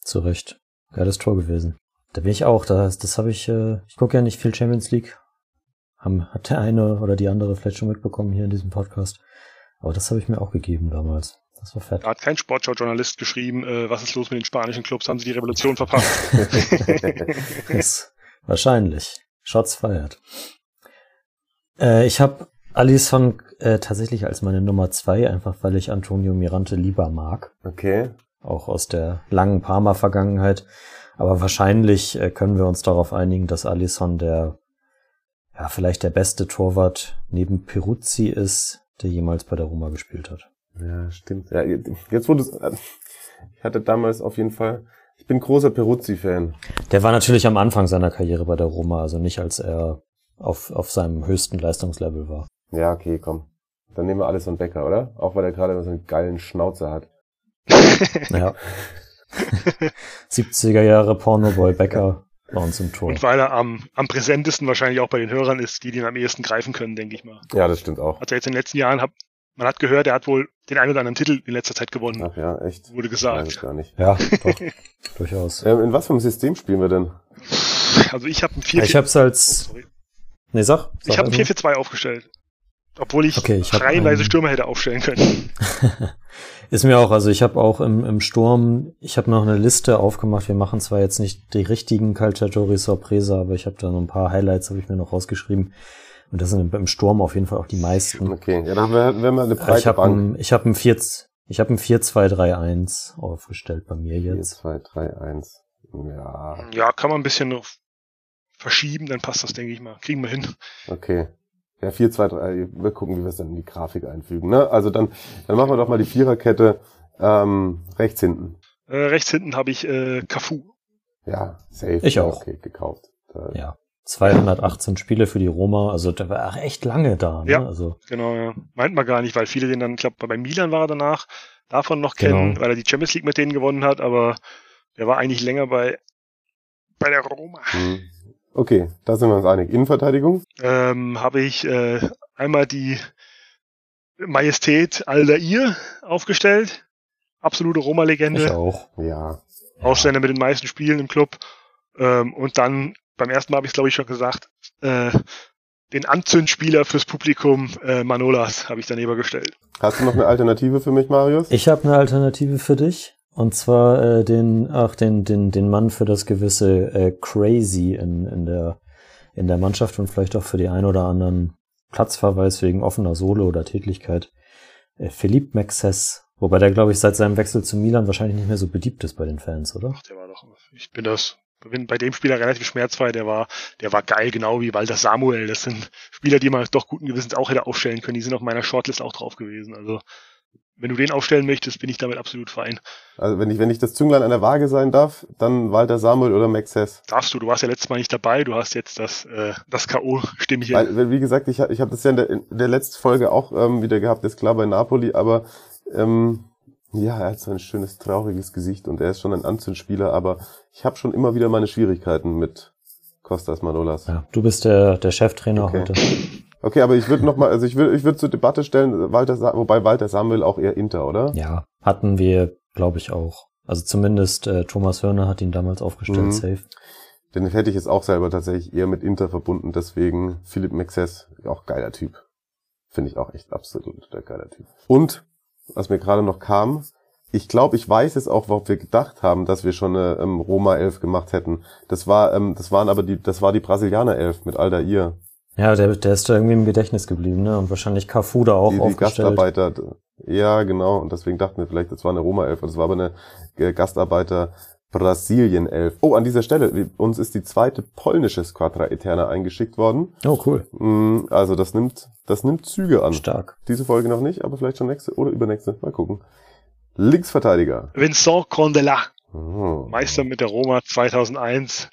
Zu Recht. Geiles Tor gewesen. Da bin ich auch. Das, das habe ich. Äh, ich gucke ja nicht viel Champions League. Haben, hat der eine oder die andere vielleicht schon mitbekommen hier in diesem Podcast. Aber das habe ich mir auch gegeben damals. Das war fett. Da hat kein Sportschau-Journalist geschrieben, äh, was ist los mit den spanischen Clubs, haben sie die Revolution verpasst. (laughs) (laughs) Wahrscheinlich. Shots feiert. Äh, ich habe Alisson äh, tatsächlich als meine Nummer zwei, einfach weil ich Antonio Mirante lieber mag. Okay. Auch aus der langen Parma-Vergangenheit. Aber wahrscheinlich äh, können wir uns darauf einigen, dass Alisson der, ja, vielleicht der beste Torwart neben Peruzzi ist, der jemals bei der Roma gespielt hat. Ja, stimmt. Ja, jetzt wurde es. Ich hatte damals auf jeden Fall. Ich bin großer Peruzzi-Fan. Der war natürlich am Anfang seiner Karriere bei der Roma, also nicht als er auf, auf seinem höchsten Leistungslevel war. Ja, okay, komm. Dann nehmen wir alles von Becker, oder? Auch weil er gerade so einen geilen Schnauzer hat. (laughs) Ja. 70er Jahre Pornoboy Becker bei uns im Tor. Und weil er am, am präsentesten wahrscheinlich auch bei den Hörern ist, die den am ehesten greifen können, denke ich mal. Ja, das stimmt auch. Hat er jetzt in den letzten Jahren, hab, man hat gehört, er hat wohl den einen oder anderen Titel in letzter Zeit gewonnen, Ach ja, echt. wurde Weiß ich gesagt. gar nicht. Ja, (laughs) doch, durchaus. Ähm, in was für einem System spielen wir denn? Also ich habe ein 4 Ich hab's als, sorry. nee, sag. Ich sag habe ein erst 4-4-2 aufgestellt. Obwohl ich, Okay, ich reihenweise einen- Stürmer hätte aufstellen können. (laughs) (laughs) Ist mir auch, also ich habe auch im, im Sturm, ich habe noch eine Liste aufgemacht. Wir machen zwar jetzt nicht die richtigen Calciatori Sorpresa, aber ich habe da noch ein paar Highlights, habe ich mir noch rausgeschrieben. Und das sind im Sturm auf jeden Fall auch die meisten. Okay, ja, dann haben wir, wir haben eine Ich breite habe Bank. ein, ich hab ein 4, ich habe ein 4-2-3-1 aufgestellt bei mir 4, jetzt. 2, 3, 1. Ja, Ja, kann man ein bisschen noch verschieben, dann passt das, denke ich mal. Kriegen wir hin. okay. Ja, 4, 2, 3, wir gucken, wie wir es dann in die Grafik einfügen. Ne? Also dann, dann machen wir doch mal die Viererkette ähm, rechts hinten. Äh, rechts hinten habe ich äh, Cafu. Ja, safe. Ich auch. Okay, gekauft. Da, Ja. 218 Spiele für die Roma, also der war auch echt lange da. Ne? Ja. Also Genau, ja. Meint man gar nicht, weil viele den dann, ich glaube, bei Milan war er danach, davon noch kennen, Genau. weil er die Champions League mit denen gewonnen hat, aber der war eigentlich länger bei, bei der Roma. Hm. Okay, da sind wir uns einig. Innenverteidigung? Ähm, habe ich äh, einmal die Majestät Aldair aufgestellt. Absolute ich Roma-Legende. auch. Ja. Ausländer mit den meisten Spielen im Club. Ähm, und dann, beim ersten Mal habe ich es glaube ich schon gesagt, äh, den Anzündspieler fürs Publikum äh, Manolas habe ich daneben gestellt. Hast du noch eine Alternative für mich, Marius? Ich habe eine Alternative für dich. Und zwar äh, den, ach, den, den, den Mann für das gewisse äh, Crazy in, in, der, in der Mannschaft und vielleicht auch für die ein oder anderen Platzverweis wegen offener Sohle oder Tätlichkeit. Äh, Philippe Maxes. Wobei der, glaube ich, seit seinem Wechsel zu Milan wahrscheinlich nicht mehr so beliebt ist bei den Fans, oder? Ach, der war doch, ich bin das, bin bei dem Spieler relativ schmerzfrei, der war, der war geil, genau wie Walter Samuel. Das sind Spieler, die man doch guten Gewissens auch hätte aufstellen können. Die sind auf meiner Shortlist auch drauf gewesen. Also, wenn du den aufstellen möchtest, bin ich damit absolut fein. Also wenn ich, wenn ich das Zünglein an der Waage sein darf, dann Walter Samuel oder Max Hess. Darfst du, du warst ja letztes Mal nicht dabei, du hast jetzt das, äh, das K.O.-Stimmchen. Weil, wie gesagt, ich, ich habe das ja in der, in der letzten Folge auch ähm, wieder gehabt, ist klar bei Napoli, aber ähm, ja, er hat so ein schönes, trauriges Gesicht und er ist schon ein Anzündspieler, aber ich habe schon immer wieder meine Schwierigkeiten mit Kostas Manolas. Ja, du bist der, der Cheftrainer Okay. heute. Okay, aber ich würde noch mal, also ich würde ich würde zur Debatte stellen, Walter, wobei Walter Samuel auch eher Inter, oder? Ja, hatten wir, glaube ich, auch. Also zumindest äh, Thomas Hörner hat ihn damals aufgestellt, Mhm. safe. Den hätte ich jetzt auch selber tatsächlich eher mit Inter verbunden, deswegen Philipp Maxes, auch geiler Typ. Finde ich auch echt absolut der geiler Typ. Und, was mir gerade noch kam, ich glaube, ich weiß jetzt auch, worauf wir gedacht haben, dass wir schon eine ähm, Roma 11 gemacht hätten. Das war, ähm, das waren aber die, das war die Brasilianer 11 mit Aldair. Ja, der, der ist da irgendwie im Gedächtnis geblieben, ne? Und wahrscheinlich Cafu da auch die, die aufgestellt. Gastarbeiter. Ja, genau. Und deswegen dachten wir vielleicht, das war eine Roma 11. Das war aber eine äh, Gastarbeiter Brasilien 11. Oh, an dieser Stelle, uns ist die zweite polnische Squadra Eterna eingeschickt worden. Oh, cool. Mm, Also das nimmt, das nimmt Züge an. Stark. Diese Folge noch nicht, aber vielleicht schon nächste oder übernächste. Mal gucken. Linksverteidiger. Vincent Condela, Oh. Meister mit der Roma 2001,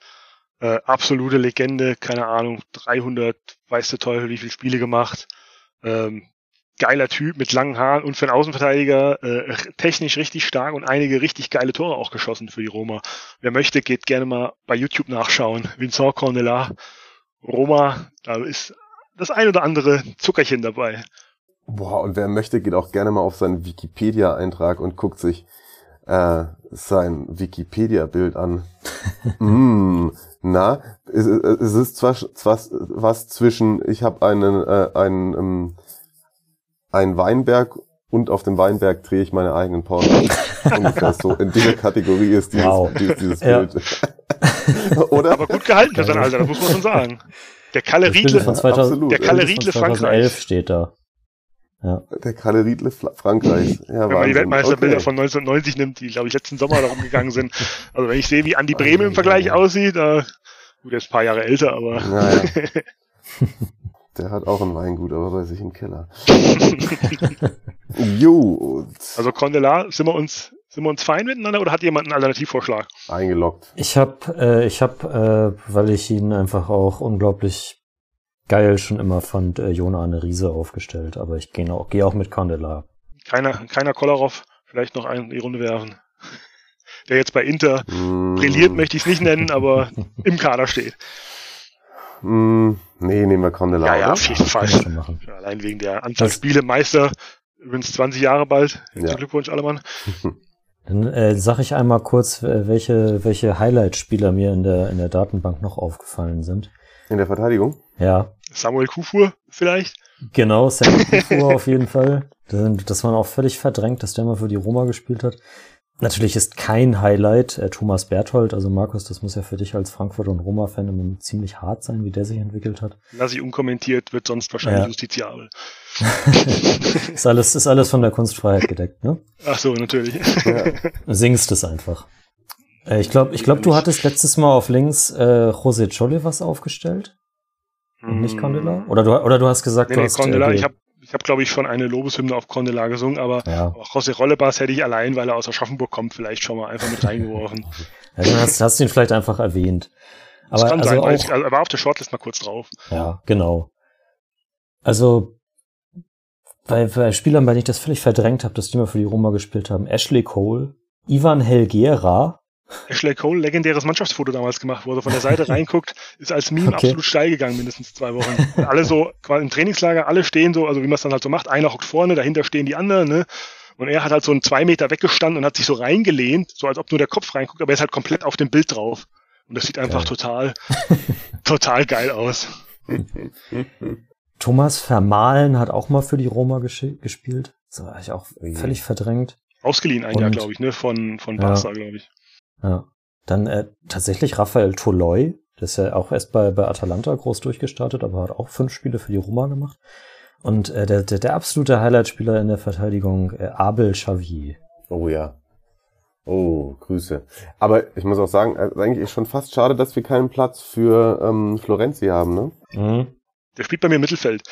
äh, absolute Legende, keine Ahnung, 300, weiß der Teufel, wie viele Spiele gemacht. Ähm, geiler Typ mit langen Haaren und für einen Außenverteidiger äh, technisch richtig stark und einige richtig geile Tore auch geschossen für die Roma. Wer möchte, geht gerne mal bei YouTube nachschauen. Vincent Condela Roma, da ist das ein oder andere Zuckerchen dabei. Boah, und wer möchte, geht auch gerne mal auf seinen Wikipedia-Eintrag und guckt sich äh, sein Wikipedia-Bild an. (laughs) mm, na, es, es ist zwar, zwar was zwischen, ich habe einen, äh, einen, ähm, einen Weinberg und auf dem Weinberg drehe ich meine eigenen Pornos. (laughs) Ungefähr so. In dieser Kategorie ist dieses, wow. dieses, dieses Bild. (laughs) Oder? Aber gut gehalten sein Alter, das muss man schon sagen. Der Kalle Riedle, von 2000, der Kalle Riedle Frankreich. steht da. Ja. Der Kalle Riedle Frankreich. Ja, wenn man die Weltmeisterbilder okay. von 1990 nimmt, die, glaube ich, letzten Sommer da rumgegangen sind. (laughs) Also wenn ich sehe, wie Andi Bremen im Vergleich aussieht, äh, gut, er ist ein paar Jahre älter, aber... Naja. Der hat auch ein Weingut, aber bei sich im Keller. (laughs) jo. Also Condelar, sind wir uns sind wir uns fein miteinander oder hat jemand einen Alternativvorschlag? Eingeloggt. Ich habe, äh, ich habe, äh, weil ich ihn einfach auch unglaublich geil schon immer fand, äh, Jona eine Riese aufgestellt. Aber ich gehe auch, geh auch mit Condelar. Keiner, keiner Kolarov, vielleicht noch einen in die Runde werfen. Der jetzt bei Inter mm. brilliert, möchte ich es nicht nennen, aber im Kader steht. Mm, nee, nehmen wir Condelar. Ja, ja, auf jeden Fall. Allein wegen der Anzahl das Spiele, Meister, übrigens 20 Jahre bald. Ja. Glückwunsch, Allemann. (laughs) Dann äh, sage ich einmal kurz, welche, welche Highlight-Spieler mir in der, in der Datenbank noch aufgefallen sind. In der Verteidigung? Ja. Samuel Kufur vielleicht? Genau, Samuel (laughs) Kufur auf jeden Fall. Das war auch völlig verdrängt, dass der mal für die Roma gespielt hat. Natürlich ist kein Highlight äh, Thomas Berthold, also Markus, das muss ja für dich als Frankfurt- und Roma-Fan immer ziemlich hart sein, wie der sich entwickelt hat. Lass ich unkommentiert, wird sonst wahrscheinlich ja. justiziabel. (laughs) ist, alles, ist alles von der Kunstfreiheit gedeckt, ne? Ach so, natürlich. Ja. Singst es einfach. Äh, ich glaube, ich glaub, du hattest letztes Mal auf links äh, José Cholle was aufgestellt. Und nicht Condela? Oder du, oder du hast gesagt, nee, du nee, hast... Condela, äh, ich habe ich habe, glaube ich, schon eine Lobeshymne auf Condela gesungen, aber ja. auch José Rollebas hätte ich allein, weil er aus Aschaffenburg kommt, vielleicht schon mal einfach mit reingeworfen. (laughs) ja, dann hast, hast du ihn vielleicht einfach erwähnt. Aber das kann also sein, auch, ich, also er war auf der Shortlist mal kurz drauf. Ja, genau. Also bei, bei Spielern, bei denen ich das völlig verdrängt habe, dass die mal für die Roma gespielt haben, Ashley Cole, Ivan Helgera, Ashley Cole, legendäres Mannschaftsfoto damals gemacht, wo er von der Seite (laughs) reinguckt, ist als Meme okay. absolut steil gegangen, mindestens zwei Wochen. alle so, quasi im Trainingslager, alle stehen so, also wie man es dann halt so macht, einer hockt vorne, dahinter stehen die anderen, ne? Und er hat halt so einen zwei Meter weggestanden und hat sich so reingelehnt, so als ob nur der Kopf reinguckt, aber er ist halt komplett auf dem Bild drauf. Und das sieht einfach geil. total, total geil aus. Thomas Vermahlen hat auch mal für die Roma gespielt. Das war ich auch völlig verdrängt. Ausgeliehen ein und, Jahr, glaube ich, ne? Von, von Barca, ja. glaube ich. Ja. Dann äh, tatsächlich Raphael Toloi, der ist ja auch erst bei, bei Atalanta groß durchgestartet, aber hat auch fünf Spiele für die Roma gemacht. Und äh, der, der, der absolute Highlight-Spieler in der Verteidigung, äh, Abel Xavier. Oh ja. Oh, Grüße. Aber ich muss auch sagen, äh, eigentlich ist schon fast schade, dass wir keinen Platz für ähm, Florenzi haben, ne? Mhm. Der spielt bei mir im Mittelfeld.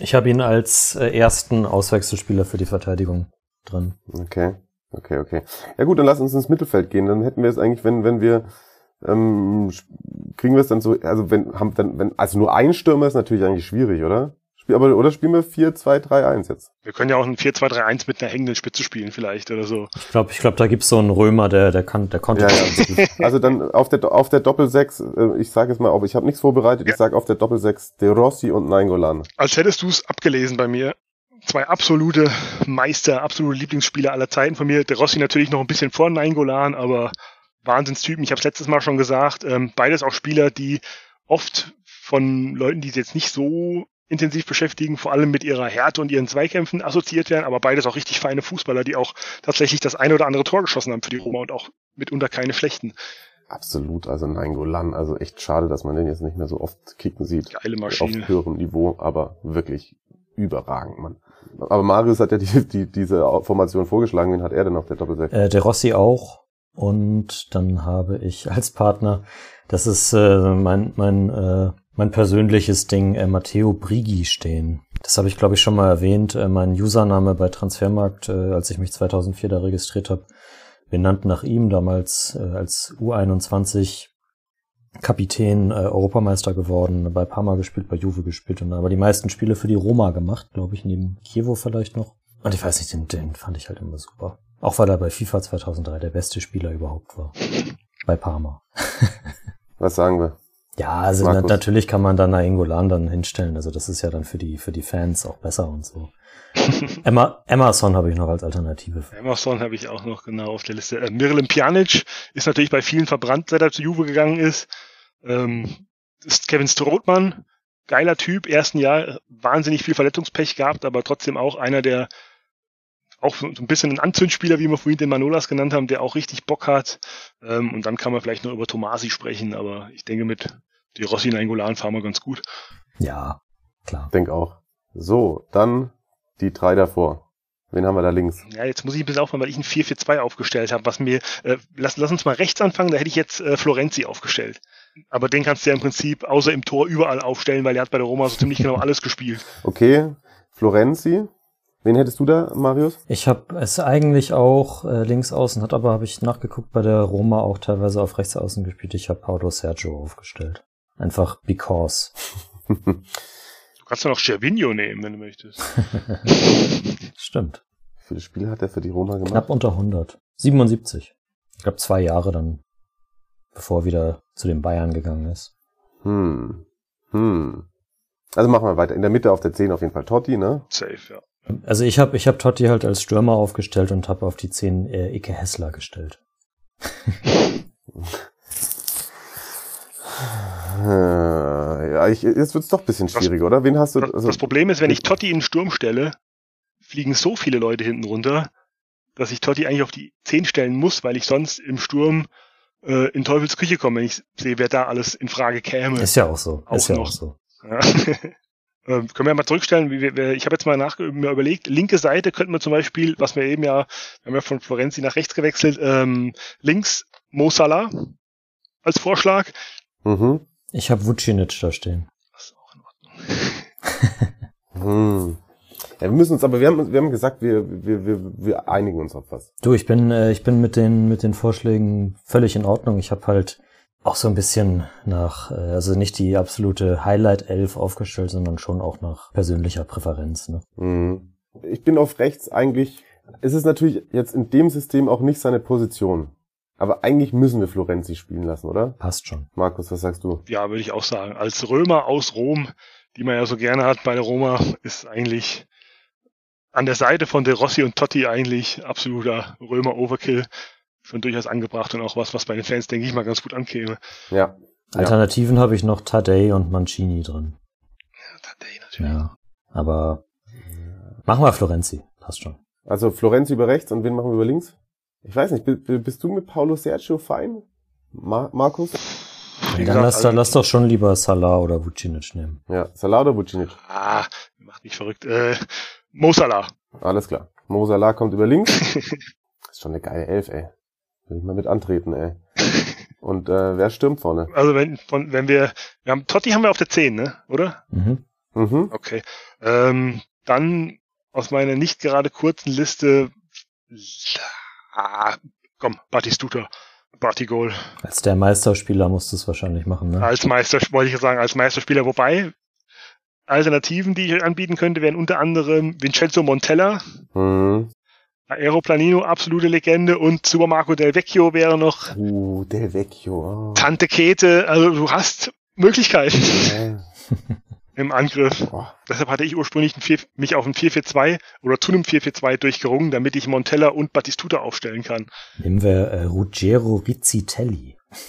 Ich habe ihn als äh, ersten Auswechselspieler für die Verteidigung drin. Okay. Okay, okay. Ja gut, dann lass uns ins Mittelfeld gehen. Dann hätten wir es eigentlich, wenn, wenn wir ähm, kriegen wir es dann so, also wenn, haben dann, wenn, also nur ein Stürmer ist natürlich eigentlich schwierig, oder? Aber, oder spielen wir 4-2-3-1 jetzt? Wir können ja auch ein 4-2-3-1 mit einer hängenden Spitze spielen vielleicht oder so. Ich glaube, ich glaube, da gibt's so einen Römer, der, der kann, der konnte. Ja, ja. (laughs) also dann auf der, auf der Doppel-6, äh, ich sage jetzt mal, ich habe nichts vorbereitet, ja. ich sage auf der Doppel-6 De Rossi und Nainggolan. Als hättest du es abgelesen bei mir zwei absolute Meister, absolute Lieblingsspieler aller Zeiten von mir. Der Rossi natürlich noch ein bisschen vor Nainggolan, aber Wahnsinnstypen. Ich habe es letztes Mal schon gesagt, ähm, beides auch Spieler, die oft von Leuten, die sie jetzt nicht so intensiv beschäftigen, vor allem mit ihrer Härte und ihren Zweikämpfen assoziiert werden, aber beides auch richtig feine Fußballer, die auch tatsächlich das eine oder andere Tor geschossen haben für die Roma und auch mitunter keine schlechten. Absolut, also Nainggolan, also echt schade, dass man den jetzt nicht mehr so oft kicken sieht. Geile Maschine. Auf höherem Niveau, aber wirklich überragend, Mann. Aber Marius hat ja die, die, diese Formation vorgeschlagen. Wen hat er denn auf der Doppelsechs? Äh, der Rossi auch. Und dann habe ich als Partner, das ist äh, mein, mein, äh, mein persönliches Ding, äh, Matteo Brigi stehen. Das habe ich, glaube ich, schon mal erwähnt. Äh, mein Username bei Transfermarkt, äh, als ich mich 2004 da registriert habe, benannt nach ihm, damals äh, als U21 Kapitän, äh, Europameister geworden, bei Parma gespielt, bei Juve gespielt und aber die meisten Spiele für die Roma gemacht, glaube ich, neben Kiewo vielleicht noch. Und ich weiß nicht, den, den fand ich halt immer super. Auch weil er bei FIFA 2003 der beste Spieler überhaupt war. Bei Parma. (laughs) Was sagen wir? Ja, also na, natürlich kann man dann Nainggolan dann hinstellen. Also das ist ja dann für die, für die Fans auch besser und so. (laughs) Emma, Emerson habe ich noch als Alternative. Emerson habe ich auch noch genau auf der Liste. Äh, Miralem Pjanic ist natürlich bei vielen verbrannt, seit er zu Juve gegangen ist. Ähm, ist Kevin Strootmann, geiler Typ, ersten Jahr wahnsinnig viel Verletzungspech gehabt, aber trotzdem auch einer der auch so ein bisschen ein Anzündspieler, wie wir vorhin den Manolas genannt haben, der auch richtig Bock hat. Ähm, und dann kann man vielleicht noch über Tomasi sprechen, aber ich denke mit die Rossi Nangolan fahren wir ganz gut. Ja, klar. Denk auch. So, dann die drei davor. Wen haben wir da links? Ja, jetzt muss ich ein bisschen aufmachen, weil ich ein 4-4-2 aufgestellt habe, was mir, äh, lass, lass uns mal rechts anfangen, da hätte ich jetzt äh, Florenzi aufgestellt. Aber den kannst du ja im Prinzip außer im Tor überall aufstellen, weil er hat bei der Roma so ziemlich genau alles gespielt. Okay, Florenzi. Wen hättest du da, Marius? Ich habe es eigentlich auch äh, links außen, hat aber habe ich nachgeguckt bei der Roma auch teilweise auf rechts außen gespielt. Ich habe Paulo Sergio aufgestellt. Einfach because. du kannst ja noch Cervinho nehmen, wenn du möchtest. (laughs) Stimmt. Wie viele Spiele hat er für die Roma gemacht? Knapp unter 100. 77. Ich glaube zwei Jahre dann, bevor er wieder zu den Bayern gegangen ist. Hm. Hm. Also machen wir weiter. In der Mitte auf der 10 auf jeden Fall Totti, ne? Safe, ja. Also ich habe ich hab Totti halt als Stürmer aufgestellt und habe auf die 10 äh, Ike Hessler gestellt. ja, ich, jetzt wird's doch ein bisschen schwierig, das, oder? Wen hast du? Also, das Problem ist, wenn ich Totti in den Sturm stelle, fliegen so viele Leute hinten runter, dass ich Totti eigentlich auf die 10 stellen muss, weil ich sonst im Sturm äh, in Teufels Küche komme, wenn ich sehe, wer da alles in Frage käme. Ist ja auch so. Auch ist ja noch. auch so. Ja. (laughs) äh, können wir ja mal zurückstellen, wie wir, ich habe jetzt mal nach, mir überlegt, linke Seite könnten wir zum Beispiel, was wir eben ja, wir haben ja von Florenzi nach rechts gewechselt, ähm, links Mo Salah als Vorschlag. Mhm. Ich habe Vucinic da stehen. Das ist auch in Ordnung. (laughs) (laughs) hm. Ja, wir müssen uns, aber wir haben, wir haben gesagt, wir, wir, wir, wir einigen uns auf was. Du, ich bin, äh, ich bin mit den, mit den Vorschlägen völlig in Ordnung. Ich habe halt auch so ein bisschen nach, äh, also nicht die absolute Highlight 11 aufgestellt, sondern schon auch nach persönlicher Präferenz. Ne? Mhm. Ich bin auf rechts eigentlich, es ist natürlich jetzt in dem System auch nicht seine Position. Aber eigentlich müssen wir Florenzi spielen lassen, oder? Passt schon. Markus, was sagst du? Ja, würde ich auch sagen. Als Römer aus Rom, die man ja so gerne hat bei der Roma, ist eigentlich an der Seite von De Rossi und Totti eigentlich absoluter Römer Overkill schon durchaus angebracht und auch was, was bei den Fans, denke ich mal, ganz gut ankäme. Ja. Alternativen ja. habe ich noch Tadei und Mancini drin. Ja, Tadei natürlich. Ja. Aber machen wir Florenzi. Passt schon. Also Florenzi über rechts und wen machen wir über links? Ich weiß nicht, bist du mit Paulo Sergio fein? Ma Markus? Dann lass, also, lass doch schon lieber Salah oder Vucinic nehmen. Ja, Salah oder Vucinic? Ah, macht mich verrückt. Äh, Mo Salah. Alles klar. Mo Salah kommt über links. (laughs) ist schon eine geile Elf, ey. Will ich mal mit antreten, ey. Und äh, wer stürmt vorne? Also wenn, von, wenn wir, wir haben Totti haben wir auf der 10, ne? Oder? Mhm. Mhm. Okay. Ähm, dann aus meiner nicht gerade kurzen Liste ah, komm, Batistuta. Batigol. Als der Meisterspieler musst du es wahrscheinlich machen, ne? Als Meister, wollte ich sagen, als Meisterspieler, wobei Alternativen, die ich anbieten könnte, wären unter anderem Vincenzo Montella, Mhm. Aeroplanino, absolute Legende und Super Marco Del Vecchio wäre noch Uh, Del Vecchio. Oh. Tante Kete, also du hast Möglichkeiten Ja. (laughs) im Angriff. Boah. Deshalb hatte ich ursprünglich ein 4, mich auf ein 4-4-2 oder zu einem 4-4-2 durchgerungen, damit ich Montella und Battistuta aufstellen kann. Nehmen wir äh, Ruggero Rizzitelli. (laughs)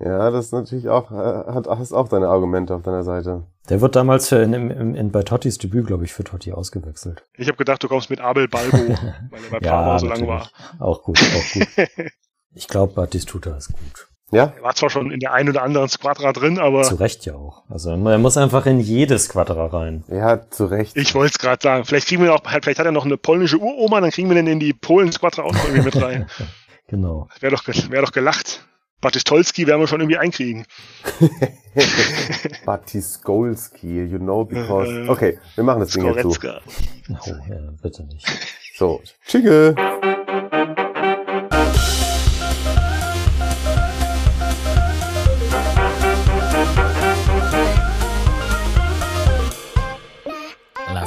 ja, das ist natürlich auch, äh, hat, hast auch deine Argumente auf deiner Seite. Der wird damals für in, in, in, bei Tottis Debüt, glaube ich, für Totti ausgewechselt. Ich habe gedacht, du kommst mit Abel Balbo, (laughs) weil er bei Ja, Parma so lang natürlich. war. Auch gut, auch gut. (laughs) Ich glaube, Battistuta ist gut. Ja? Er war zwar schon in der einen oder anderen Squadra drin, aber Zu Recht ja auch. Also er muss einfach in jedes Quadra rein. Ja, zu Recht. ich wollte es gerade sagen. Vielleicht kriegen wir auch, vielleicht hat er noch eine polnische Uroma, dann kriegen wir den in die Polen-Squadra auch noch irgendwie mit rein. (laughs) Genau. Wäre doch, wär doch gelacht. Batistolski werden wir schon irgendwie einkriegen. (laughs) Batiskolski, you know, because... Äh, Okay, wir machen das Ding jetzt zu. Oh, ja, bitte nicht. So, Jingle.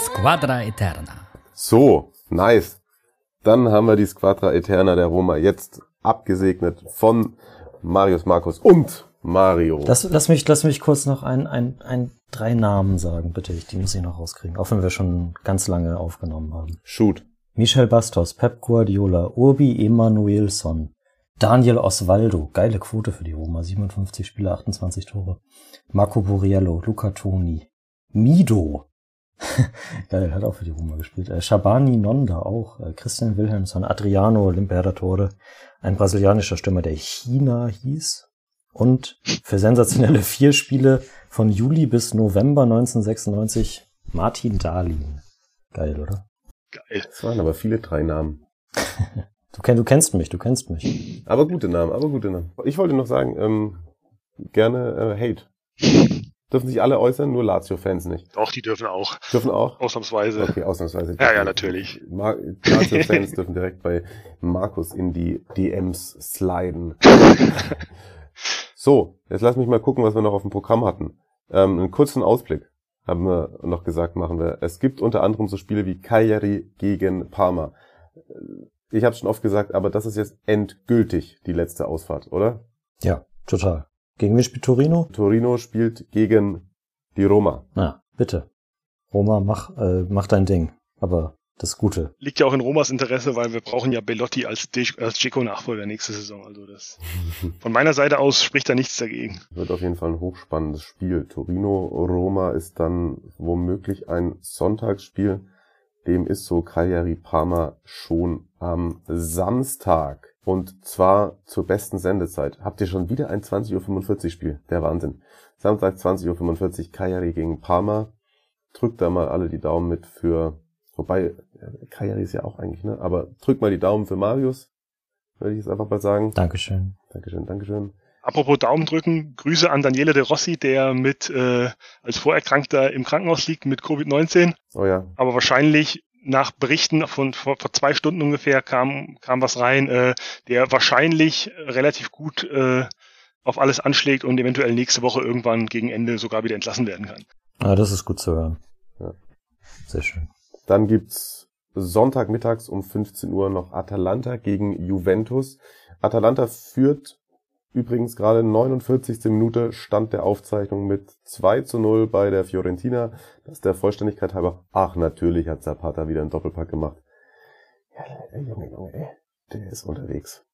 Squadra Eterna. So, nice. Dann haben wir die Squadra Eterna der Roma jetzt abgesegnet von Marius, Markus und Mario. Lass, lass, mich, lass mich kurz noch ein, ein, ein, drei Namen sagen, bitte. Die muss ich noch rauskriegen. Auch wenn wir schon ganz lange aufgenommen haben. Shoot. Michel Bastos, Pep Guardiola, Urbi Emanuelson, Daniel Osvaldo, geile Quote für die Roma, 57 Spiele, 28 Tore. Marco Buriello, Luca Toni, Mido, (laughs) geil, hat auch für die Roma gespielt. Äh, Shabani Nonda auch, äh, Christian Wilhelmsson, Adriano Limperatore, ein brasilianischer Stürmer, der China hieß. Und für sensationelle (laughs) vier Spiele von Juli bis November 1996 Martin Dahlin. Geil, oder? Geil. Das waren aber viele drei Namen. (laughs) Du, kenn, du kennst mich, du kennst mich. Aber gute Namen, aber gute Namen. Ich wollte noch sagen, ähm, gerne äh, Hate. Dürfen sich alle äußern, nur Lazio-Fans nicht. Doch, die dürfen auch. Dürfen auch? Ausnahmsweise. Okay, ausnahmsweise. Ja, ja, natürlich. Lazio-Fans (laughs) dürfen direkt bei Markus in die DMs sliden. (laughs) so, jetzt lass mich mal gucken, was wir noch auf dem Programm hatten. Ähm, einen kurzen Ausblick haben wir noch gesagt, machen wir. Es gibt unter anderem so Spiele wie Cagliari gegen Parma. Ich habe schon oft gesagt, aber das ist jetzt endgültig die letzte Ausfahrt, oder? Ja, total. Gegen wen spielt Torino? Torino spielt gegen die Roma. Na, bitte. Roma, mach, äh, mach dein Ding. Aber das Gute. Liegt ja auch in Romas Interesse, weil wir brauchen ja Bellotti als, als Dzeko-Nachfolger nächste Saison. Also das (laughs) von meiner Seite aus spricht da nichts dagegen. Wird auf jeden Fall ein hochspannendes Spiel. Torino-Roma ist dann womöglich ein Sonntagsspiel. Dem ist so Cagliari Parma schon am Samstag. Und zwar zur besten Sendezeit. Habt ihr schon wieder ein 20.45 Uhr Spiel? Der Wahnsinn. Samstag 20.45 Uhr Cagliari gegen Parma. Drückt da mal alle die Daumen mit für, wobei, Cagliari ist ja auch eigentlich, ne? Aber drückt mal die Daumen für Marius. Würde ich jetzt einfach mal sagen. Dankeschön. Dankeschön, Dankeschön. Apropos Daumen drücken, Grüße an Daniele De Rossi, der mit äh, als Vorerkrankter im Krankenhaus liegt mit Covid-19. Oh ja. Aber wahrscheinlich nach Berichten von vor, vor zwei Stunden ungefähr kam, kam was rein, äh, der wahrscheinlich relativ gut äh, auf alles anschlägt und eventuell nächste Woche irgendwann gegen Ende sogar wieder entlassen werden kann. Ah, das ist gut zu hören. Ja. Sehr schön. Dann gibt's Sonntagmittags um 15 Uhr noch Atalanta gegen Juventus. Atalanta führt übrigens gerade 49. Minute Stand der Aufzeichnung mit 2 zu 0 bei der Fiorentina. Das ist der Vollständigkeit halber. Ach, natürlich hat Zapata wieder einen Doppelpack gemacht. Ja, Junge, Junge, ey. Der ist unterwegs.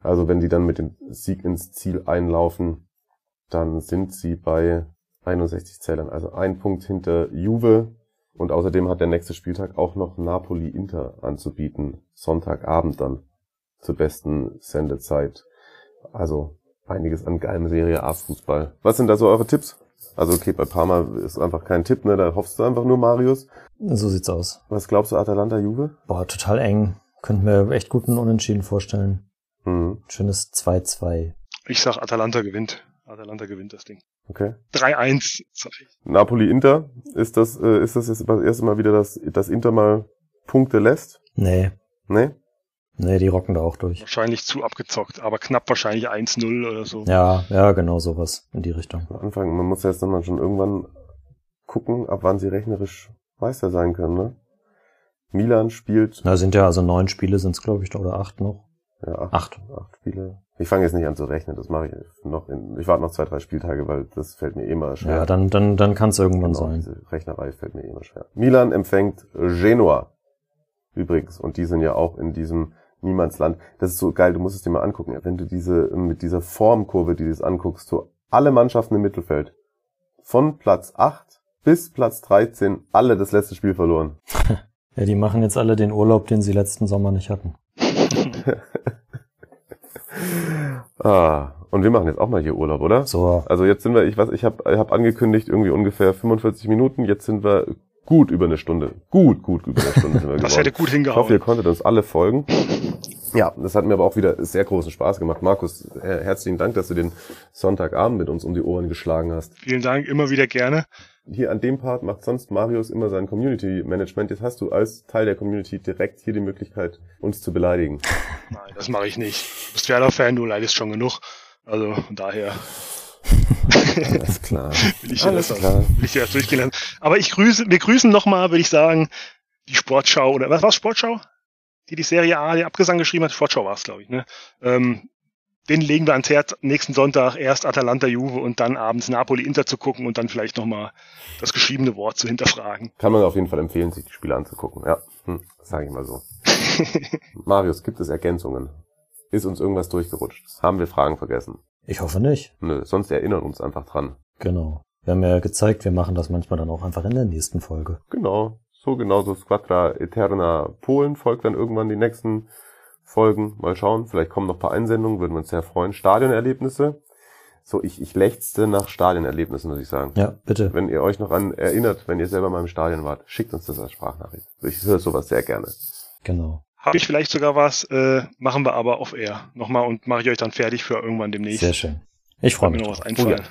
Also wenn die dann mit dem Sieg ins Ziel einlaufen, dann sind sie bei 61 Zählern. Also ein Punkt hinter Juve. Und außerdem hat der nächste Spieltag auch noch Napoli-Inter anzubieten. Sonntagabend dann. Zur besten Sendezeit. Also einiges an geilem Serie A Fußball. Was sind da so eure Tipps? Also okay, bei Parma ist einfach kein Tipp, ne? Da hoffst du einfach nur Marius. So sieht's aus. Was glaubst du, Atalanta Juve? Boah, total eng. Könnten wir echt guten Unentschieden vorstellen. Mhm. Schönes 2-2. Ich sag, Atalanta gewinnt. Atalanta gewinnt das Ding. Okay. 3-1, sag ich. Napoli-Inter, ist das, äh, ist das jetzt das erste Mal wieder, dass, dass Inter mal Punkte lässt? Nee. Nee? Nee, die rocken da auch durch. Wahrscheinlich zu abgezockt, aber knapp wahrscheinlich 1-0 oder so. Ja, ja, genau sowas in die Richtung. Am Anfang, man muss jetzt dann mal schon irgendwann gucken, ab wann sie rechnerisch Meister sein können, ne? Milan spielt. Na, sind ja also neun Spiele sind's, glaube ich, oder acht noch. Ja, acht, Acht. acht Spiele. Ich fange jetzt nicht an zu rechnen, das mache ich noch in, ich warte noch zwei, drei Spieltage, weil das fällt mir eh mal schwer. Ja, dann, dann, dann kann's irgendwann Genau, sein. Diese Rechnerei fällt mir eh immer schwer. Milan empfängt Genua. Übrigens. Und die sind ja auch in diesem Niemandsland. Das ist so geil, du musst es dir mal angucken. Wenn du diese, mit dieser Formkurve, die du das anguckst, so alle Mannschaften im Mittelfeld. Von Platz 8 bis Platz 13, alle das letzte Spiel verloren. (laughs) Ja, die machen jetzt alle den Urlaub, den sie letzten Sommer nicht hatten. (laughs) Ah, und wir machen jetzt auch mal hier Urlaub, oder? So, Also jetzt sind wir, ich weiß, ich habe ich hab angekündigt, irgendwie ungefähr 45 Minuten. Jetzt sind wir gut über eine Stunde. Gut, gut über eine Stunde (laughs) sind wir Das geworden. hätte gut Ich hoffe, ihr hingehauen. konntet uns alle folgen. Ja, das hat mir aber auch wieder sehr großen Spaß gemacht. Markus, her- herzlichen Dank, dass du den Sonntagabend mit uns um die Ohren geschlagen hast. Vielen Dank, immer wieder gerne. Hier an dem Part macht sonst Marius immer sein Community Management. Jetzt hast du als Teil der Community direkt hier die Möglichkeit, uns zu beleidigen. (laughs) Nein, das mache ich nicht. Du bist Werder-Fan, du leidest schon genug. Also von daher Alles (laughs) klar. will ich Alles das, klar. will ich das durchgehen lassen. Aber ich grüße, wir grüßen nochmal, würde ich sagen, die Sportschau oder was war's Sportschau? Die die Serie A, die Abgesang geschrieben hat, Sportschau war es, glaube ich. Ne? Ähm, den legen wir ans Herz, nächsten Sonntag erst Atalanta Juve und dann abends Napoli Inter zu gucken und dann vielleicht nochmal das geschriebene Wort zu hinterfragen. Kann man auf jeden Fall empfehlen, sich die Spiele anzugucken. Ja, hm, sage ich mal so. (laughs) Marius, gibt es Ergänzungen? Ist uns irgendwas durchgerutscht? Haben wir Fragen vergessen? Ich hoffe nicht. Nö, sonst erinnern uns einfach dran. Genau. Wir haben ja gezeigt, wir machen das manchmal dann auch einfach in der nächsten Folge. Genau. So genauso Squadra Eterna Polen folgt dann irgendwann die nächsten Folgen. Mal schauen. Vielleicht kommen noch ein paar Einsendungen, würden wir uns sehr freuen. Stadionerlebnisse. So, ich, ich lechzte nach Stadionerlebnissen, muss ich sagen. Ja, bitte. Wenn ihr euch noch an erinnert, wenn ihr selber mal im Stadion wart, schickt uns das als Sprachnachricht. Ich höre sowas sehr gerne. Genau. Habe ich vielleicht sogar was, äh, machen wir aber off-air nochmal und mache ich euch dann fertig für irgendwann demnächst. Sehr schön. Ich freue Mir mich. noch was drauf. einfallen.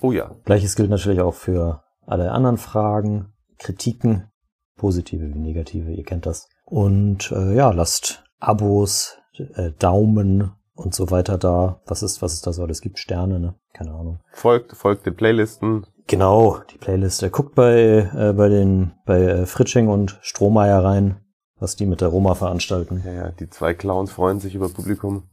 Oh ja. Gleiches gilt natürlich auch für alle anderen Fragen, Kritiken, positive wie negative, ihr kennt das. Und äh, ja, lasst Abos, äh, Daumen und so weiter da. Was ist, was ist da so alles gibt? Sterne, ne? Keine Ahnung. Folgt, folgt den Playlisten. Genau, die Playlist. Äh, guckt bei, äh, bei den, bei äh, Fritsching und Strohmeier rein, was die mit der Roma veranstalten. Ja, ja, die zwei Clowns freuen sich über Publikum.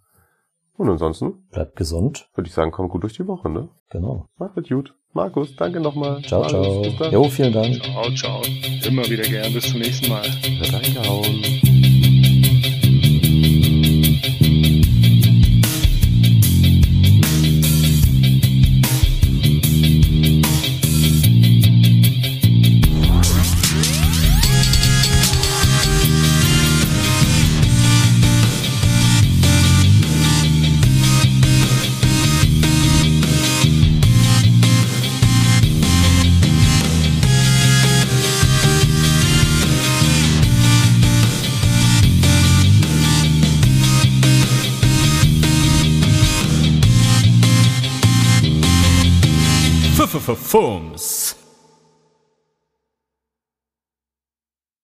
Und ansonsten Bleibt gesund. würde ich sagen, kommt gut durch die Woche, ne? Genau. Macht gut. Markus, danke nochmal. Ciao, Marius, ciao. Jo, vielen Dank. Ciao, ciao. Immer wieder gern. Bis zum nächsten Mal. Reingehauen. F -f -f Fums.